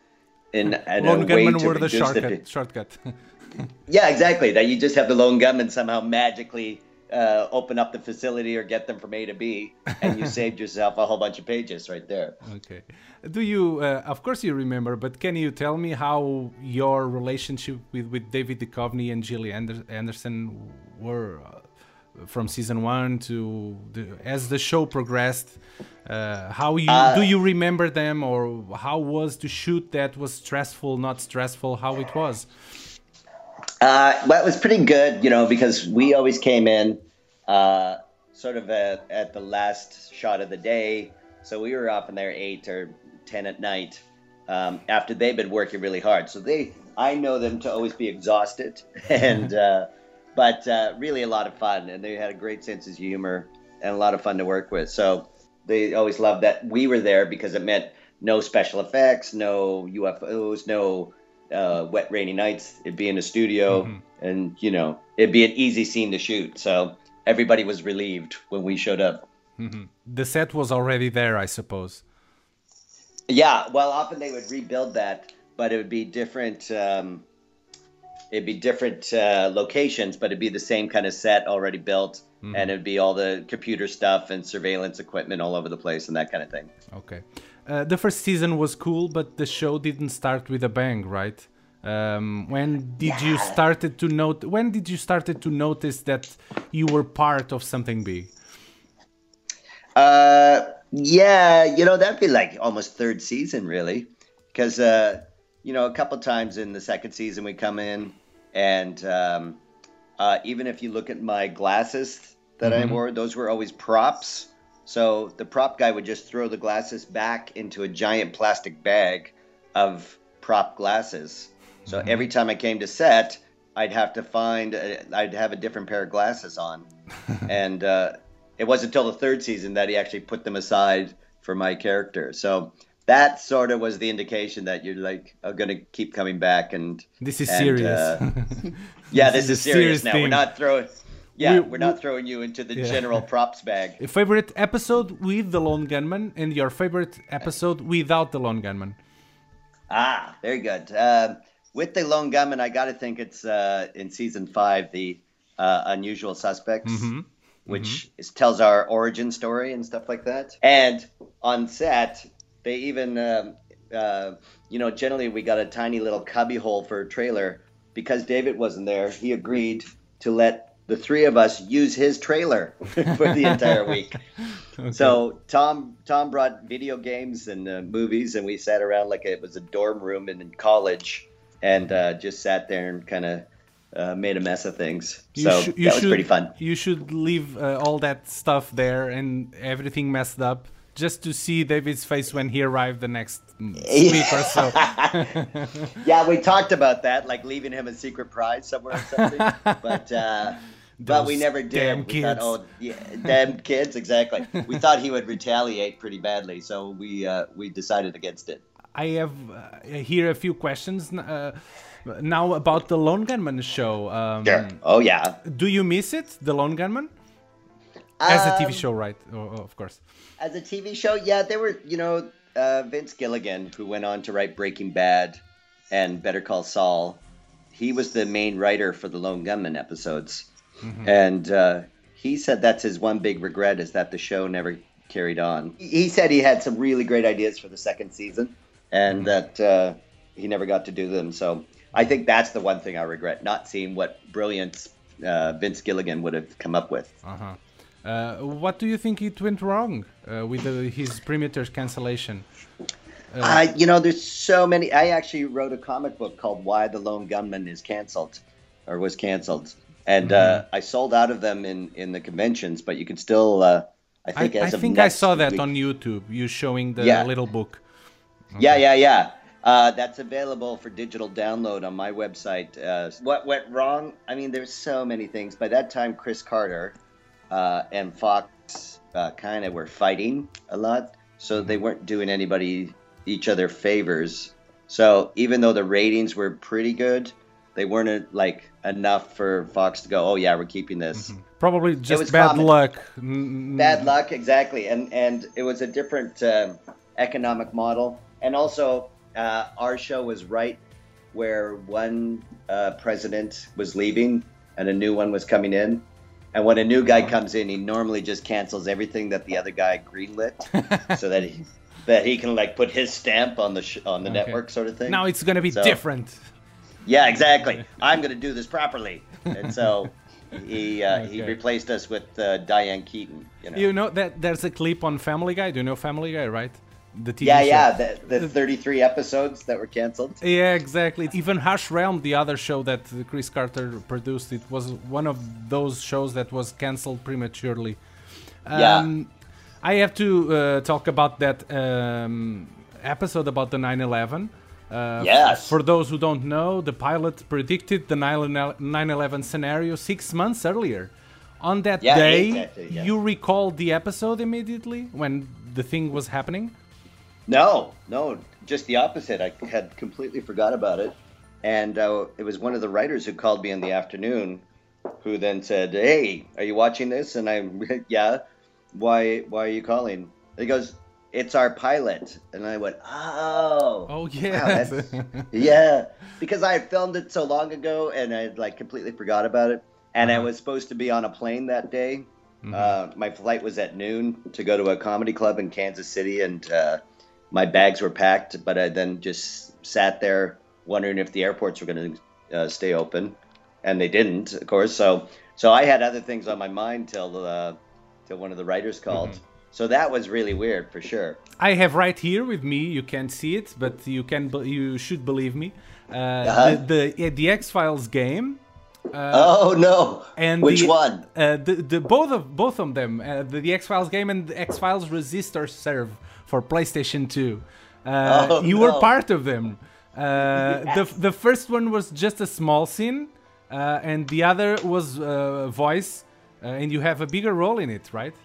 in, in a way to were the shortcut. shortcut. yeah, exactly. That you just have the lone gunmen somehow magically uh, open up the facility or get them from A to B, and you saved yourself a whole bunch of pages right there. Okay. Do you, uh, of course you remember, but can you tell me how your relationship with, with David Duchovny and Gillian Ander- Anderson were from season one to the, as the show progressed? Uh, how you Uh, do you remember them, or how was to shoot that? Was stressful, not stressful? How it was? Uh, well, it was pretty good, you know, because we always came in uh, sort of at, at the last shot of the day. So we were often there eight or ten at night um, after they've been working really hard. So they, I know them to always be exhausted, and uh, but uh, really a lot of fun, and they had a great sense of humor and a lot of fun to work with. So they always loved that we were there because it meant no special effects, no UFOs, no uh, wet rainy nights. It'd be in a studio, and you know it'd be an easy scene to shoot. So everybody was relieved when we showed up. Mhm. The set was already there, I suppose. Yeah, well, often they would rebuild that, but it would be different. Um, it'd be different uh, locations, but it'd be the same kind of set already built, Mhm. and it'd be all the computer stuff and surveillance equipment all over the place and that kind of thing. Okay. Uh, the first season was cool, but the show didn't start with a bang, right? Um, when did you started to note? When did you started to notice that you were part of something big? Uh, yeah, you know that'd be like almost third season, really, because uh, you know a couple times in the second season we come in, and um, uh, even if you look at my glasses that I Mhm. wore, those were always props. So the prop guy would just throw the glasses back into a giant plastic bag of prop glasses. So every time I came to set, I'd have to find, a, I'd have a different pair of glasses on, and uh, it wasn't until the third season that he actually put them aside for my character. So that sort of was the indication that you're like are going to keep coming back and this is and, serious. uh, yeah, this, is is, serious, serious now. We're not throwing. Yeah, We- are not throwing you into the Yeah. general props bag. A favorite episode with the lone gunmen and your favorite episode without the lone gunmen. Ah, very good. Um with the lone gunmen, I got to think it's uh, in season five, the uh, unusual suspects, Mhm. which is, tells our origin story and stuff like that. And on set, they even, um, uh, you know, generally we got a tiny little cubby hole for a trailer because David wasn't there. He agreed to let the three of us use his trailer for the entire week. So Tom Tom brought video games and uh, movies, and we sat around like it was a dorm room in, in college, and uh, just sat there and kind of uh, made a mess of things. You so that was pretty fun. You should leave uh, all that stuff there and everything messed up just to see David's face when he arrived the next week or so. yeah, we talked about that, like leaving him a secret prize somewhere or something. but uh, but we never did. damn we thought, kids. oh, yeah, damn kids, exactly. We thought he would retaliate pretty badly, so we uh, we decided against it. I have uh, here a few questions uh, now about the Lone Gunmen show. Um, Sure. Oh yeah. Do you miss it, the Lone Gunmen? As a TV Um, show, right? Oh, oh, of course. As a TV show, yeah, there were, you know, uh, Vince Gilligan, who went on to write Breaking Bad and Better Call Saul. He was the main writer for the Lone Gunmen episodes, Mhm. and uh, he said that's his one big regret is that the show never carried on. He said he had some really great ideas for the second season, and that uh, he never got to do them. So I think that's the one thing I regret, not seeing what brilliance uh, Vince Gilligan would have come up with. Uh-huh. Uh, what do you think it went wrong uh, with the, his Prometheus cancellation? Uh, you know, there's so many. I actually wrote a comic book called "Why the Lone Gunmen Is Cancelled," or was canceled, and uh, I sold out of them in in the conventions. But you can still, uh, I I, think, I as of think I saw that week- on YouTube. You showing the Yeah. little book. Yeah, yeah, yeah. Uh, that's available for digital download on my website. Uh, what went wrong? I mean, there's so many things. By that time, Chris Carter uh, and Fox uh, kind of were fighting a lot, so they weren't doing anybody each other favors. So even though the ratings were pretty good, they weren't uh, like enough for Fox to go, "Oh yeah, we're keeping this." Probably just bad common. luck. Bad luck exactly and and it was a different um economic model and also uh, our show was right where one uh, president was leaving and a new one was coming in and when a new guy comes in he normally just cancels everything that the other guy greenlit so that he that he can like put his stamp on the sh- on the Okay. network sort of thing Now it's gonna be So- different. yeah exactly i'm gonna do this properly and so he uh, he replaced us with uh, diane keaton you know You know that there's a clip on Family Guy. Do you know Family Guy, right? The TV yeah, show. yeah, the, the 33 episodes that were canceled. Yeah, exactly. Even Harsh Realm, the other show that Chris Carter produced, it was one of those shows that was cancelled prematurely. Yeah. Um, I have to uh, talk about that um, episode about the 9/11. Uh, Yes. For those who don't know, the pilot predicted the 9/11 scenario six months earlier. On that Yeah, day, exactly, yeah. you recalled the episode immediately when the thing was happening. No, no, just the opposite. I had completely forgot about it. And uh, it was one of the writers who called me in the afternoon who then said, Hey, are you watching this? And I'm, Yeah. Why, why are you calling? He goes, It's our pilot. And I went, Oh. Oh yeah. that's- yeah. Because I had filmed it so long ago and I like completely forgot about it. And I Uh-huh. was supposed to be on a plane that day. Mhm. Uh, my flight was at noon to go to a comedy club in Kansas City, and uh, my bags were packed. But I then just sat there wondering if the airports were going to uh, stay open, and they didn't, of course. So, so I had other things on my mind till uh, till one of the writers called. So that was really weird for sure. I have right here with me. You can't see it, but you can. You should believe me. Uh, Uh-huh. The the, the X Files game. Uh, oh no! And Which the, one? Uh, the the both of both of them. Uh, the, the X Files game and the X Files Resist or Serve for PlayStation Two. Uh, Oh, you were part of them. Uh, the the first one was just a small scene, uh, and the other was uh, voice, uh, and you have a bigger role in it, right?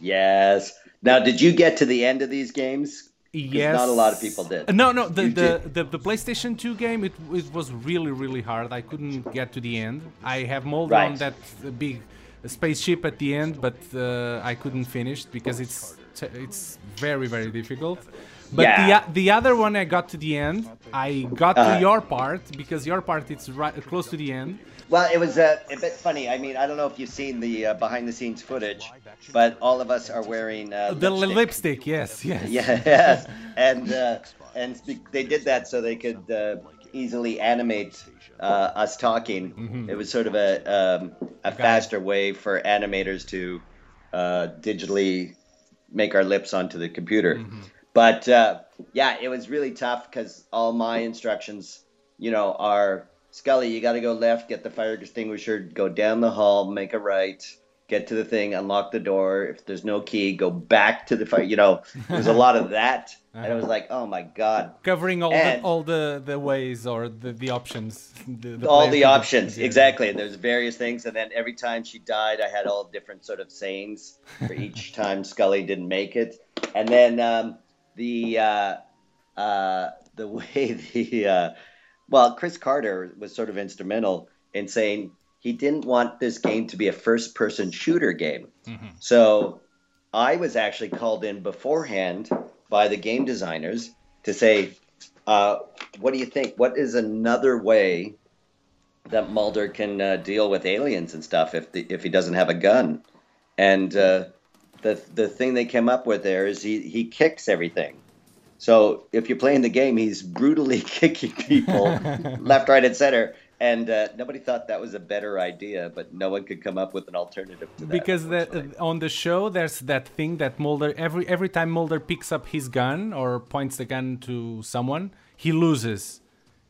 Yes. Now, did you get to the end of these games? Yes. Not a lot of people did. No, no, the, the, the, the PlayStation 2 game, it, it was really, really hard. I couldn't get to the end. I have Mulder on that uh, big spaceship at the end, but uh, I couldn't finish because it's it's very, very difficult. But Yeah. the, the other one I got to the end, I got Uh-huh. to your part because your part it's right close to the end. Well, it was uh, a bit funny. I mean, I don't know if you've seen the uh, behind-the-scenes footage, but all of us are wearing uh, The lipstick. lipstick, yes, yes. yes, and uh, and they did that so they could uh, easily animate uh, us talking. Mhm. It was sort of a um, a faster way for animators to uh, digitally make our lips onto the computer. But uh, yeah, it was really tough because all my instructions, you know, are Scully, you got to go left, get the fire extinguisher, go down the hall, make a right, get to the thing, unlock the door. If there's no key, go back to the fire. You know, there's a lot of that, and it was like, oh my god, Covering all And- the all the, the ways or the, the options. The, the all the options yeah. exactly. There's various things, and then every time she died, I had all different sort of sayings for each time Scully didn't make it, and then um, the uh, uh, the way the uh, well, Chris Carter was sort of instrumental in saying he didn't want this game to be a first-person shooter game. So I was actually called in beforehand by the game designers to say, uh, what do you think? What is another way that Mulder can uh, deal with aliens and stuff if the, if he doesn't have a gun? And uh, the the thing they came up with there is he, he kicks everything. So if you're playing the game, he's brutally kicking people left, right, and center. And uh, nobody thought that was a better idea, but no one could come up with an alternative to that. because the, on the show there's that thing that Mulder every every time Mulder picks up his gun or points the gun to someone, he loses.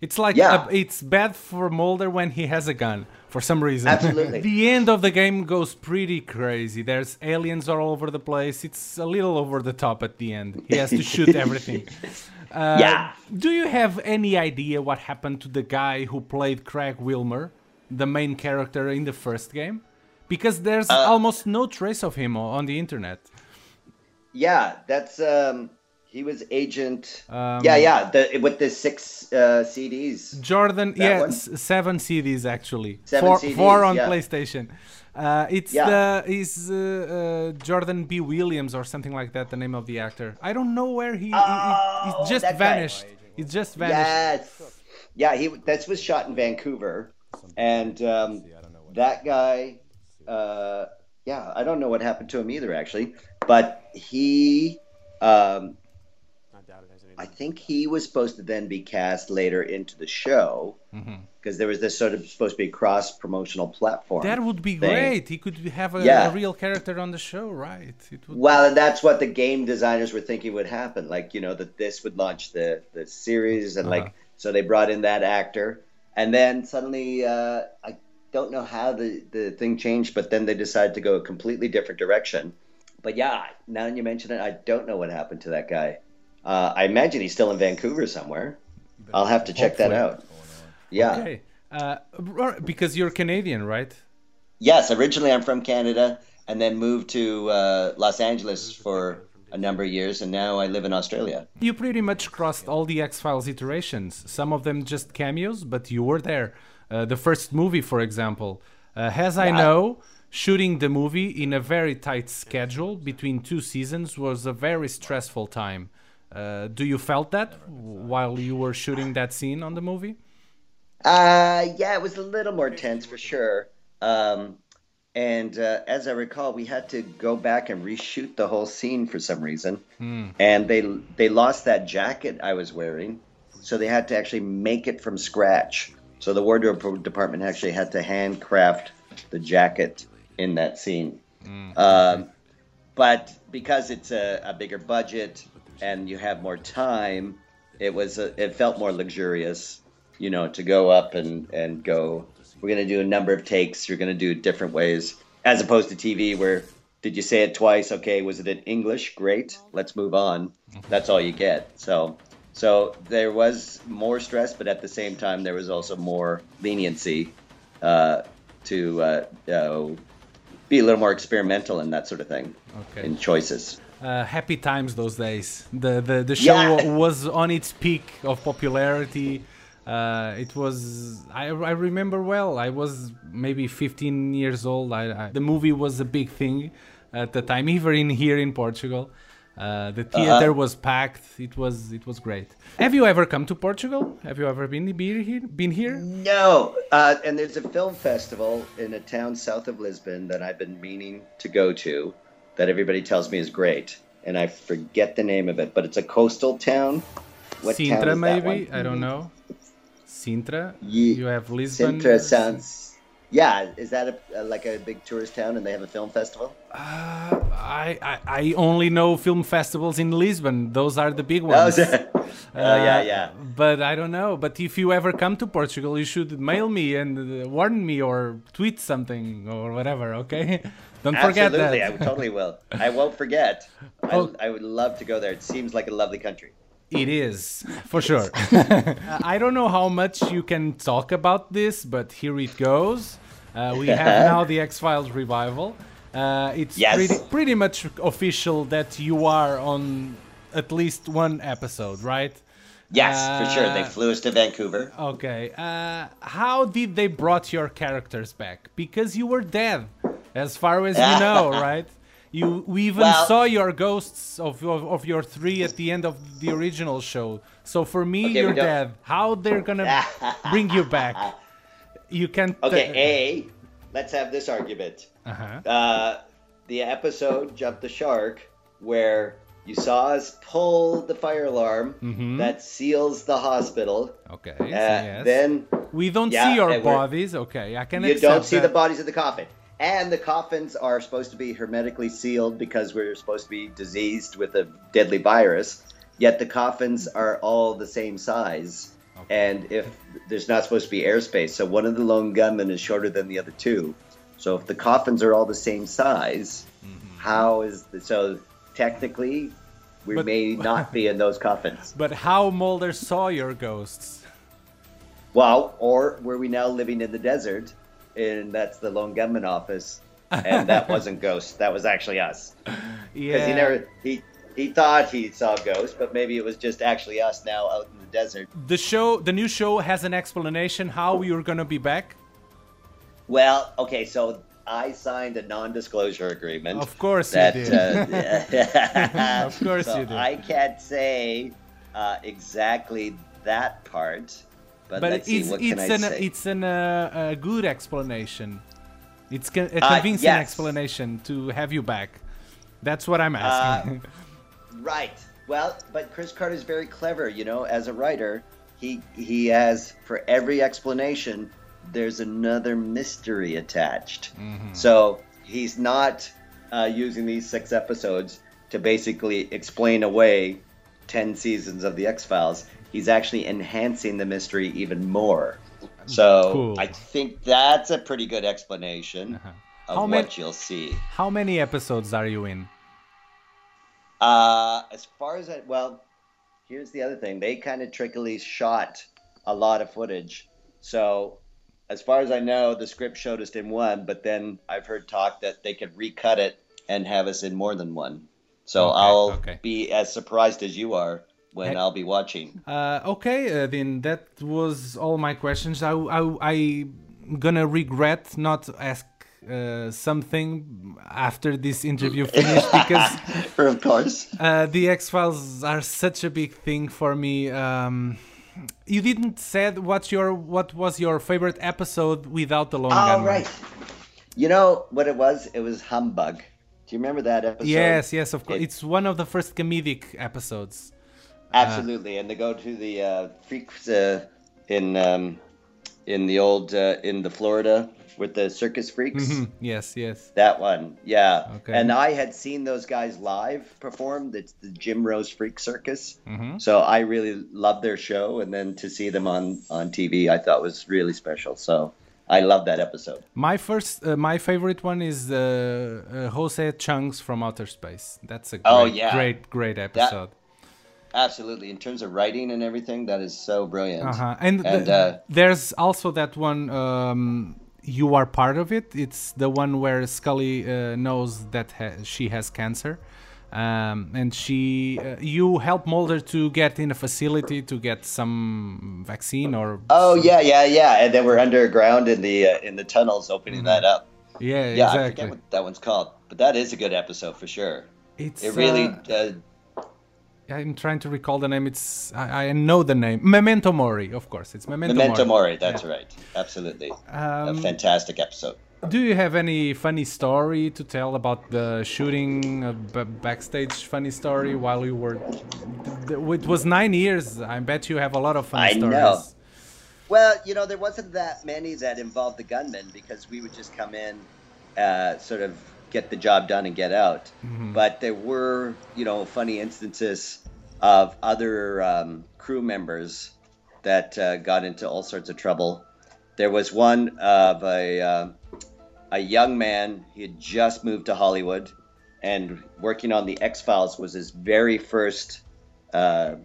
It's like Yeah. a- it's bad for Mulder when he has a gun for some reason. Absolutely. the end of the game goes pretty crazy. There's aliens all over the place. It's a little over the top at the end. He has to shoot everything. Uh, Yeah. Do you have any idea what happened to the guy who played Craig Willmore, the main character in the first game? Because there's Uh, almost no trace of him on the internet. Yeah, that's um, he was agent. Um, yeah, yeah, the with the six uh, CDs. Jordan, That yeah, s- seven CDs actually. Seven four, CDs, four on yeah. PlayStation. Uh, it's Yeah. the is uh, uh, Jordan B. Williams or something like that. The name of the actor. I don't know where he. he- he, Oh, just guy. vanished. He's just vanished. Yes. Yeah, he that was shot in Vancouver, and um, that guy. Uh, yeah, I don't know what happened to him either, actually. But he, um, I think he was supposed to then be cast later into the show because there was this sort of supposed to be cross promotional platform. That would be thing. great. He could have a, Yeah. a real character on the show, right? It would. Well, and that's what the game designers were thinking would happen. Like, you know, that this would launch the the series, and Uh-huh. like, so they brought in that actor, and then suddenly, uh, I don't know how the the thing changed, but then they decided to go a completely different direction. But yeah, now that you mention it, I don't know what happened to that guy. Uh, I imagine he's still in Vancouver somewhere. I'll have to check that out. Yeah. Okay. Uh, because you're Canadian, right? Yes, originally I'm from Canada, and then moved to uh, Los Angeles for a number of years, and now I live in Australia. You pretty much crossed all the X Files iterations. Some of them just cameos, but you were there. Uh, the first movie, for example, uh, as I Yeah. know, shooting the movie in a very tight schedule between two seasons was a very stressful time. Uh, do you felt that while you were shooting that scene on the movie? Uh, yeah, it was a little more tense for sure. Um, and uh, as I recall, we had to go back and reshoot the whole scene for some reason, Hmm. and they they lost that jacket I was wearing, so they had to actually make it from scratch. So the wardrobe department actually had to handcraft the jacket in that scene. Um, but because it's a, a bigger budget and you have more time, it was a, it felt more luxurious, you know, to go up and and go. We're gonna do a number of takes. You're gonna do different ways, as opposed to TV where did you say it twice? Okay, was it in English? Great, let's move on. That's all you get. So. So there was more stress, but at the same time, there was also more leniency uh, to uh, uh, be a little more experimental in that sort of thing Okay. in choices. Uh, happy times those days. The the, the show Yeah. was on its peak of popularity. Uh, it was I, I remember well. I was maybe 15 years old. I, I, the movie was a big thing at the time, even in here in Portugal. Uh, the theater Uh-huh. was packed. It was it was great. Have you ever come to Portugal? Have you ever been be here? Been here? No, uh, and there's a film festival in a town south of Lisbon that I've been meaning to go to, that everybody tells me is great, and I forget the name of it, but it's a coastal town. What town Sintra, that maybe. I don't know. Sintra. Ye- You have Lisbon. Sintra sounds. Yeah, is that a, a, like a big tourist town and they have a film festival? Uh, I, I I only know film festivals in Lisbon. Those are the big Oh, ones. Oh, yeah, Uh, yeah. But I don't know. But if you ever come to Portugal, you should mail me and uh, warn me or tweet something or whatever. Okay, don't forget Absolutely, that. I totally will. I won't forget. I, Oh. I would love to go there. It seems like a lovely country. It is, for sure. Uh, I don't know how much you can talk about this, but here it goes. Uh, we have now the X Files revival. Uh, it's Yes. pretty, pretty much official that you are on at least one episode, right? Yes, for sure. They Uh, flew us to Vancouver. Okay. Uh, how did they brought your characters back? Because you were dead, as far as you know, right? You we even Well- saw your ghosts of, of of your three at the end of the original show. So for me, Okay, you're dead. How they're gonna bring you back? You can't. Okay, A, let's have this argument. Uh-huh. Uh, the episode Jump the Shark, where you saw us pull the fire alarm Mhm. that seals the hospital. Okay. Uh, yes. Then we don't yeah, see our bodies. Okay, I can. You don't see that. the bodies of the coffin. And the coffins are supposed to be hermetically sealed because we're supposed to be diseased with a deadly virus. Yet the coffins are all the same size. And if there's not supposed to be airspace, so one of the lone gunmen is shorter than the other two. So if the coffins are all the same size, Mm-hmm. how is the, so technically we But- may not be in those coffins. But how Mulder saw your ghosts? Well, or were we now living in the desert, and that's the lone gunmen office, and that wasn't ghosts. that was actually us. Yeah. Because he never he he thought he saw ghosts, but maybe it was just actually us now out in the desert. The show, the new show, has an explanation how you're gonna be back. Well, okay, so I signed a non-disclosure agreement. Of course you that, did. uh, Of course so you did. I can't say uh, exactly that part, but, but let's see it's it's an it's an uh, a good explanation. It's co- a Uh, convincing yes. explanation to have you back. That's what I'm Uh, asking. Right. Well, but Chris Carter is very clever, you know, as a writer. He he has for every explanation there's another mystery attached. Mm-hmm. So he's not uh, using these six episodes to basically explain away 10 seasons of the X-Files. He's actually enhancing the mystery even more. So Cool. I think that's a pretty good explanation of How what many- you'll see. How many episodes are you in? Uh, as far as I, well, here's the other thing. They kind of trickily shot a lot of footage. So, as far as I know, the script showed us in one, but then I've heard talk that they could recut it and have us in more than one. So Okay, I'll okay. be as surprised as you are when. I'll be watching. Uh, okay, uh, then that was all my questions. I I I gonna regret not ask uh, something after this interview finished because of course uh, the X Files are such a big thing for me. Um, you didn't said what's your what was your favorite episode without the lone Oh, gunman. right. You know what it was? It was Humbug. Do you remember that episode? Yes, yes, of course. It- It's one of the first comedic episodes. Absolutely, and they go to the uh, freaks uh, in um, in the old uh, in the Florida with the circus freaks. Mhm, Yes, yes. That one, yeah. Okay. And I had seen those guys live perform. It's the Jim Rose Freak Circus. Mhm. So I really loved their show, and then to see them on on TV, I thought was really special. So I love that episode. My first, uh, my favorite one is uh, uh, Jose Chung's from Outer Space. That's a great, Oh, yeah. great, great episode. Absolutely, in terms of writing and everything, that is so brilliant. Uh-huh. And, and the- uh, there's also that one. Um, you are part of it. It's the one where Scully uh, knows that ha- she has cancer. Um, and she, uh, you help Mulder to get in a facility to get some vaccine or. Oh yeah, yeah, yeah, and then we're underground in the uh, in the tunnels, opening Mhm. that up. Yeah, Yeah, I exactly. forget what that one's called, but that is a good episode for sure. It's, it really. I'm trying to recall the name. It's I, I know the name. Memento Mori, of course. It's Memento, Memento Mori. Mori, that's Yeah. right, absolutely, Um, a fantastic episode. Do you have any funny story to tell about the shooting, uh, backstage funny story while you were? th- th- It was nine years. I bet you have a lot of funny I stories. know. Well, you know, there wasn't that many that involved the gunman because we would just come in, uh, sort of get the job done and get out. Mhm. But there were, you know, funny instances of other um, crew members that uh, got into all sorts of trouble. There was one of a uh, a young man. He had just moved to Hollywood, and working on the X Files was his very first uh,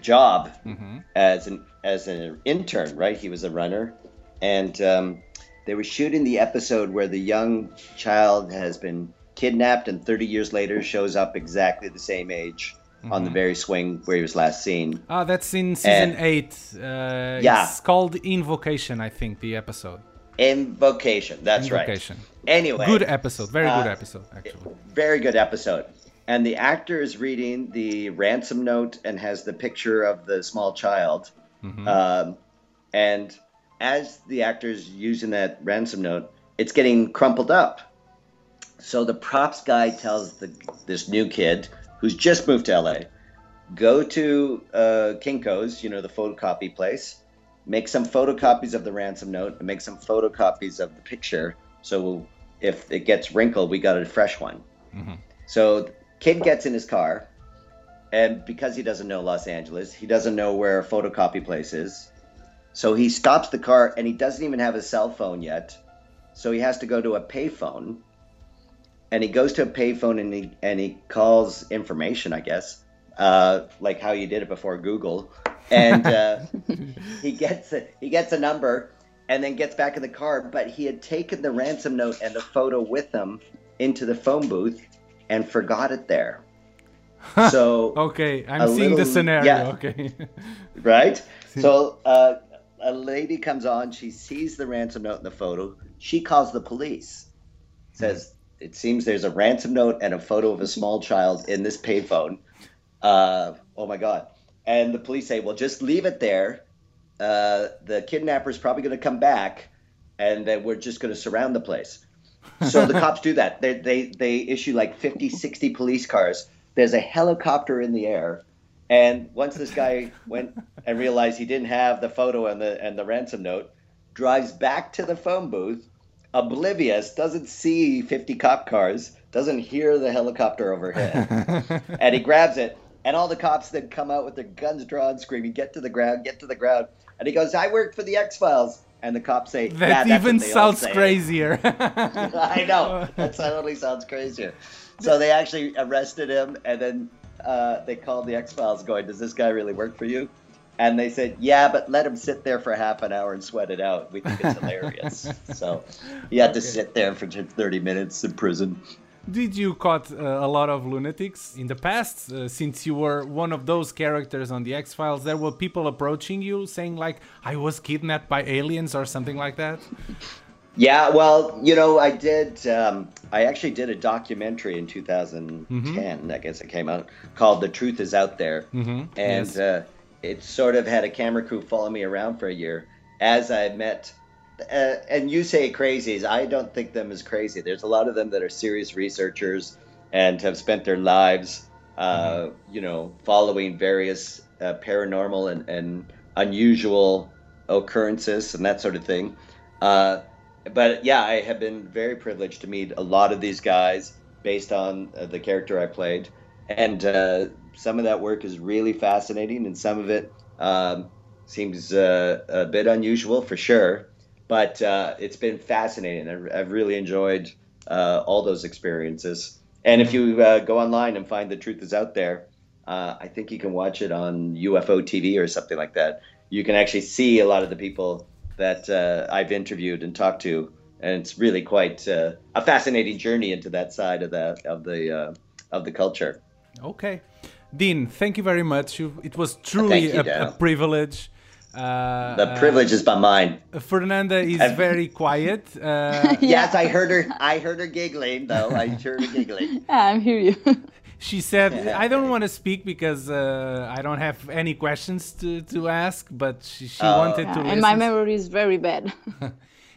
job Mhm. as an as an intern, right? He was a runner, and um, they were shooting the episode where the young child has been kidnapped, and 30 years later shows up exactly the same age on the Mhm. very swing where he was last seen. Ah, that's in season And- eight. Uh, Yeah. It's called Invocation, I think, the episode. Invocation. That's right. Invocation. right. Anyway, Good episode. Very good uh, episode, actually. very good episode. And the actor is reading the ransom note and has the picture of the small child. Mhm. Um, and as the actor is using that ransom note, it's getting crumpled up. So the props guy tells the, this new kid who's just moved to LA, go to uh, Kinko's, you know, the photocopy place, make some photocopies of the ransom note, and make some photocopies of the picture. So if it gets wrinkled, we got a fresh one. Mhm. So kid gets in his car, and because he doesn't know Los Angeles, he doesn't know where a photocopy place is. So he stops the car, and he doesn't even have a cell phone yet. So he has to go to a payphone, and he goes to a payphone and he and he calls information, I guess, uh, like how you did it before Google, and uh, he gets a, he gets a number, and then gets back in the car. But he had taken the ransom note and the photo with him into the phone booth, and forgot it there. So Okay, I'm seeing the scenario. yeah. Okay. right? So uh, a lady comes on. She sees the ransom note in the photo. She calls the police. Says it seems there's a ransom note and a photo of a small child in this payphone. Uh, oh my god! And the police say, "Well, just leave it there. Uh, the kidnapper's probably going to come back, and then we're just going to surround the place." So the cops do that. They, they they issue like 50, 60 police cars. There's a helicopter in the air. And once this guy went and realized he didn't have the photo and the and the ransom note, drives back to the phone booth, oblivious, doesn't see 50 cop cars, doesn't hear the helicopter overhead. and he grabs it, and all the cops then come out with their guns drawn, screaming, "Get to the ground! Get to the ground!" And he goes, "I work for the X Files." And the cops say, That "Yeah, even what they all sounds say." crazier. I know. That totally sounds crazier. So they actually arrested him, and then uh, they called the X Files, going, "Does this guy really work for you?" And they said, "Yeah, but let him sit there for half an hour and sweat it out. We think it's hilarious." so he had to sit there for thirty minutes in prison. Did you caught uh, a lot of lunatics in the past? Uh, since you were one of those characters on the X Files, there were people approaching you saying like, "I was kidnapped by aliens" or something like that. Yeah, well, you know, I did. Um, I actually did a documentary in 2010. I guess it came out called "The Truth Is Out There," Mhm, and yes. uh, it sort of had a camera crew follow me around for a year as I met. Uh, and you say crazies. I don't think them as crazy. There's a lot of them that are serious researchers and have spent their lives, uh, you know, following various uh, paranormal and, and unusual occurrences and that sort of thing. Uh, but yeah, I have been very privileged to meet a lot of these guys based on uh, the character I played, and uh, some of that work is really fascinating, and some of it um, seems uh, a bit unusual for sure. But uh, it's been fascinating. I- I've really enjoyed uh, all those experiences. And if you uh, go online and find the truth is out there, uh, I think you can watch it on UFO TV or something like that. You can actually see a lot of the people that I've interviewed and talked to, and it's really quite uh, a fascinating journey into that side of the of the uh, of the culture. Okay, Dean, thank you very much. You, it was truly you, a, a privilege. Uh, The privilege is by mine. uh, Fernanda is I've- very quiet. Uh, Yes, I heard her. I heard her giggling, though. I heard her giggling. I'm hear you. She said, "I don't want to speak because uh, I don't have any questions to, to ask." But she, she Oh. wanted to. and my memory is very bad.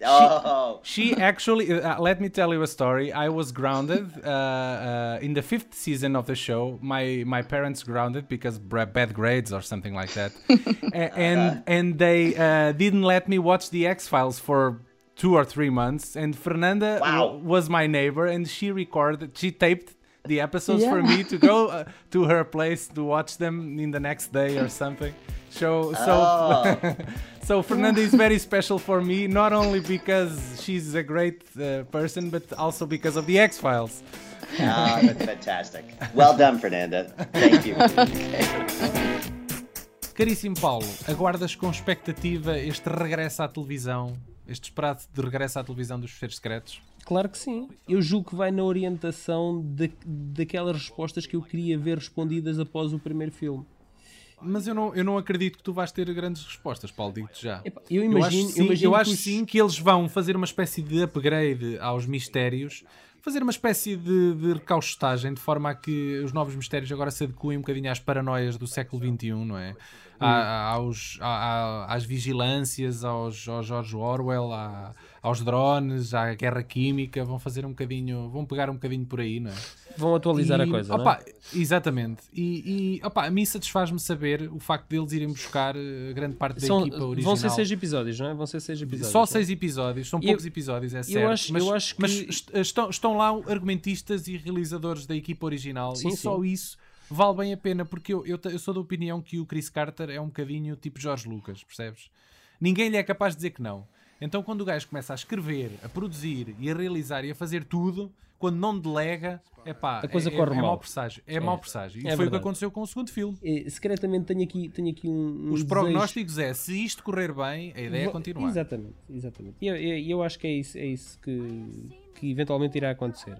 Oh, She actually, uh, let me tell you a story. I was grounded uh, uh, in the fifth season of the show. My my parents grounded because bad grades or something like that, and and they uh, didn't let me watch the X Files for two or three months. And Fernanda Wow. was my neighbor, and she recorded, she taped the episodes for Yeah. me to go uh, to her place to watch them in the next day or something. So so. Oh. So Fernanda is very special for me, not only because she's a great uh, person, but also because of the X Files. Ah, that's fantastic. Well done, Fernanda. Thank you. Caríssimo Paulo, aguardas com expectativa este regresso à televisão, este esperado de regresso à televisão dos Fecheiros Secretos? Claro que sim. Eu julgo que vai na orientação da daquelas respostas que eu queria ver respondidas após o primeiro filme. Mas eu não, eu não acredito que tu vais ter grandes respostas, Paulo, digo-te já. Epá, eu Eu imagino, acho, sim, eu imagino eu que acho os- sim que eles vão fazer uma espécie de upgrade aos mistérios, fazer uma espécie de, de recaustagem, de forma a que os novos mistérios agora se adequem um bocadinho às paranoias do século XXI, não é? À- aos, à- à- às vigilâncias, aos, ao George Orwell, à- aos drones, à guerra química, vão fazer um bocadinho, vão pegar um bocadinho por aí, não é? Vão atualizar E, a coisa, não opa, é? Exatamente. E, e opa, a mim satisfaz-me saber o facto deles irem buscar eh, grande parte da São- equipa original. vão ser seis episódios, não é? Vão ser seis episódios. Só é? seis episódios, são Eu- poucos episódios, é eu certo. acho- mas eu acho que- mas est- estão, estão lá argumentistas e realizadores da equipa original Sim, e só sim. isso vale bem a pena, porque eu, eu, eu sou da opinião que o Chris Carter é um bocadinho tipo George Lucas, percebes? Ninguém lhe é capaz de dizer que não. Então quando o gajo começa a escrever, a produzir e a realizar e a fazer tudo, quando não delega, epá, A coisa é, corre é, é mau. mau presságio. É, É. mau presságio. E É foi o que verdade. aconteceu com o segundo filme. Secretamente tenho aqui, tenho aqui um, um Os desejo- prognósticos é, se isto correr bem, a ideia é Vo- continuar. Exatamente, exatamente. E eu, eu, eu acho que é isso, é isso que, que eventualmente irá acontecer.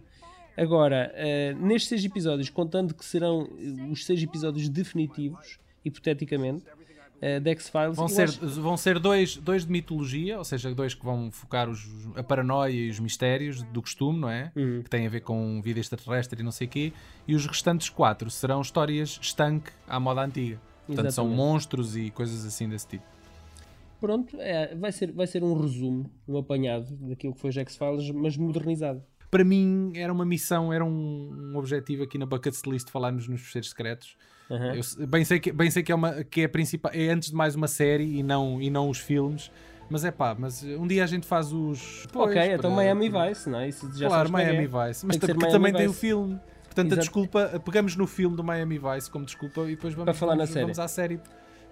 Agora, eh, nestes seis episódios, contando que serão eh, os seis episódios definitivos, hipoteticamente, uh, da X-Files, Vão ser, acho- vão ser dois, dois de mitologia, ou seja, dois que vão focar os, a paranoia e os mistérios do costume, não é? Uhum. Que têm a ver com vida extraterrestre e não sei o quê. E os restantes quatro serão histórias estanque à moda antiga. Portanto, são Exatamente. monstros e coisas assim desse tipo. Pronto, é, vai, ser, vai ser um resumo, um apanhado daquilo que foi X-Files, mas modernizado. Para mim era uma missão, era um, um objetivo aqui na Bucket List falarmos nos fecheiros secretos. Uhum. Eu bem sei que, bem sei que, é, uma, que é, a principal, é antes de mais uma série e não, e não os filmes. Mas é pá, mas um dia a gente faz os. Pois, ok, então para- Miami Vice, não é? Isso já claro, é Miami é. Vice. Mas Tem Miami também tem o Vice. filme. Portanto, a Exato. desculpa, pegamos no filme do Miami Vice como desculpa e depois vamos, Para falar na vamos, série. vamos à série.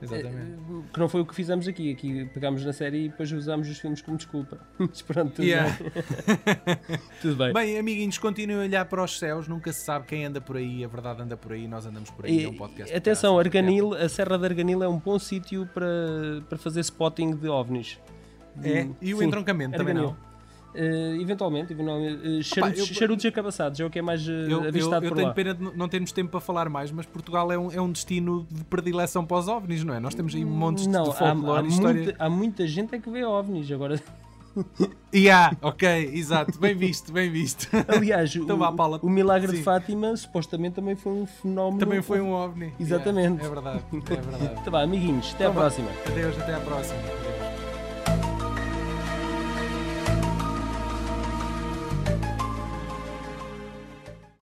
Exatamente. Eh, Que não foi o que fizemos aqui. Aqui pegámos na série e depois usámos os filmes como desculpa. Mas pronto, tudo Yeah. bem. tudo bem. Bem, amiguinhos, continuem a olhar para os céus. Nunca se sabe quem anda por aí. A verdade anda por aí. Nós andamos por aí. é um podcast. Atenção. Arganil, a Serra de Arganil é um bom sítio para, para fazer spotting de ovnis. É? E o sim, entroncamento também Arganil. não? Eh, eventualmente, eventualmente eh, charutos, eu- charutos e acabaçados é o que é mais eh, Eu, eu, avistado eu por tenho lá. pena de não termos tempo para falar mais, mas Portugal é um, é um destino de predileção para os ovnis, não é? Nós temos aí montes não, de há, folclore há, e história. muita, há muita gente é que vê ovnis agora. E há, ok, exato, bem visto, bem visto. Aliás, Então o, vá, Paula. o milagre de Sim. Fátima supostamente também foi um fenómeno. Também foi um ovni. Exatamente. Yeah, é verdade, é verdade. Tá bem, amiguinhos, até à Então vá. próxima. Adeus, até à próxima. Adeus.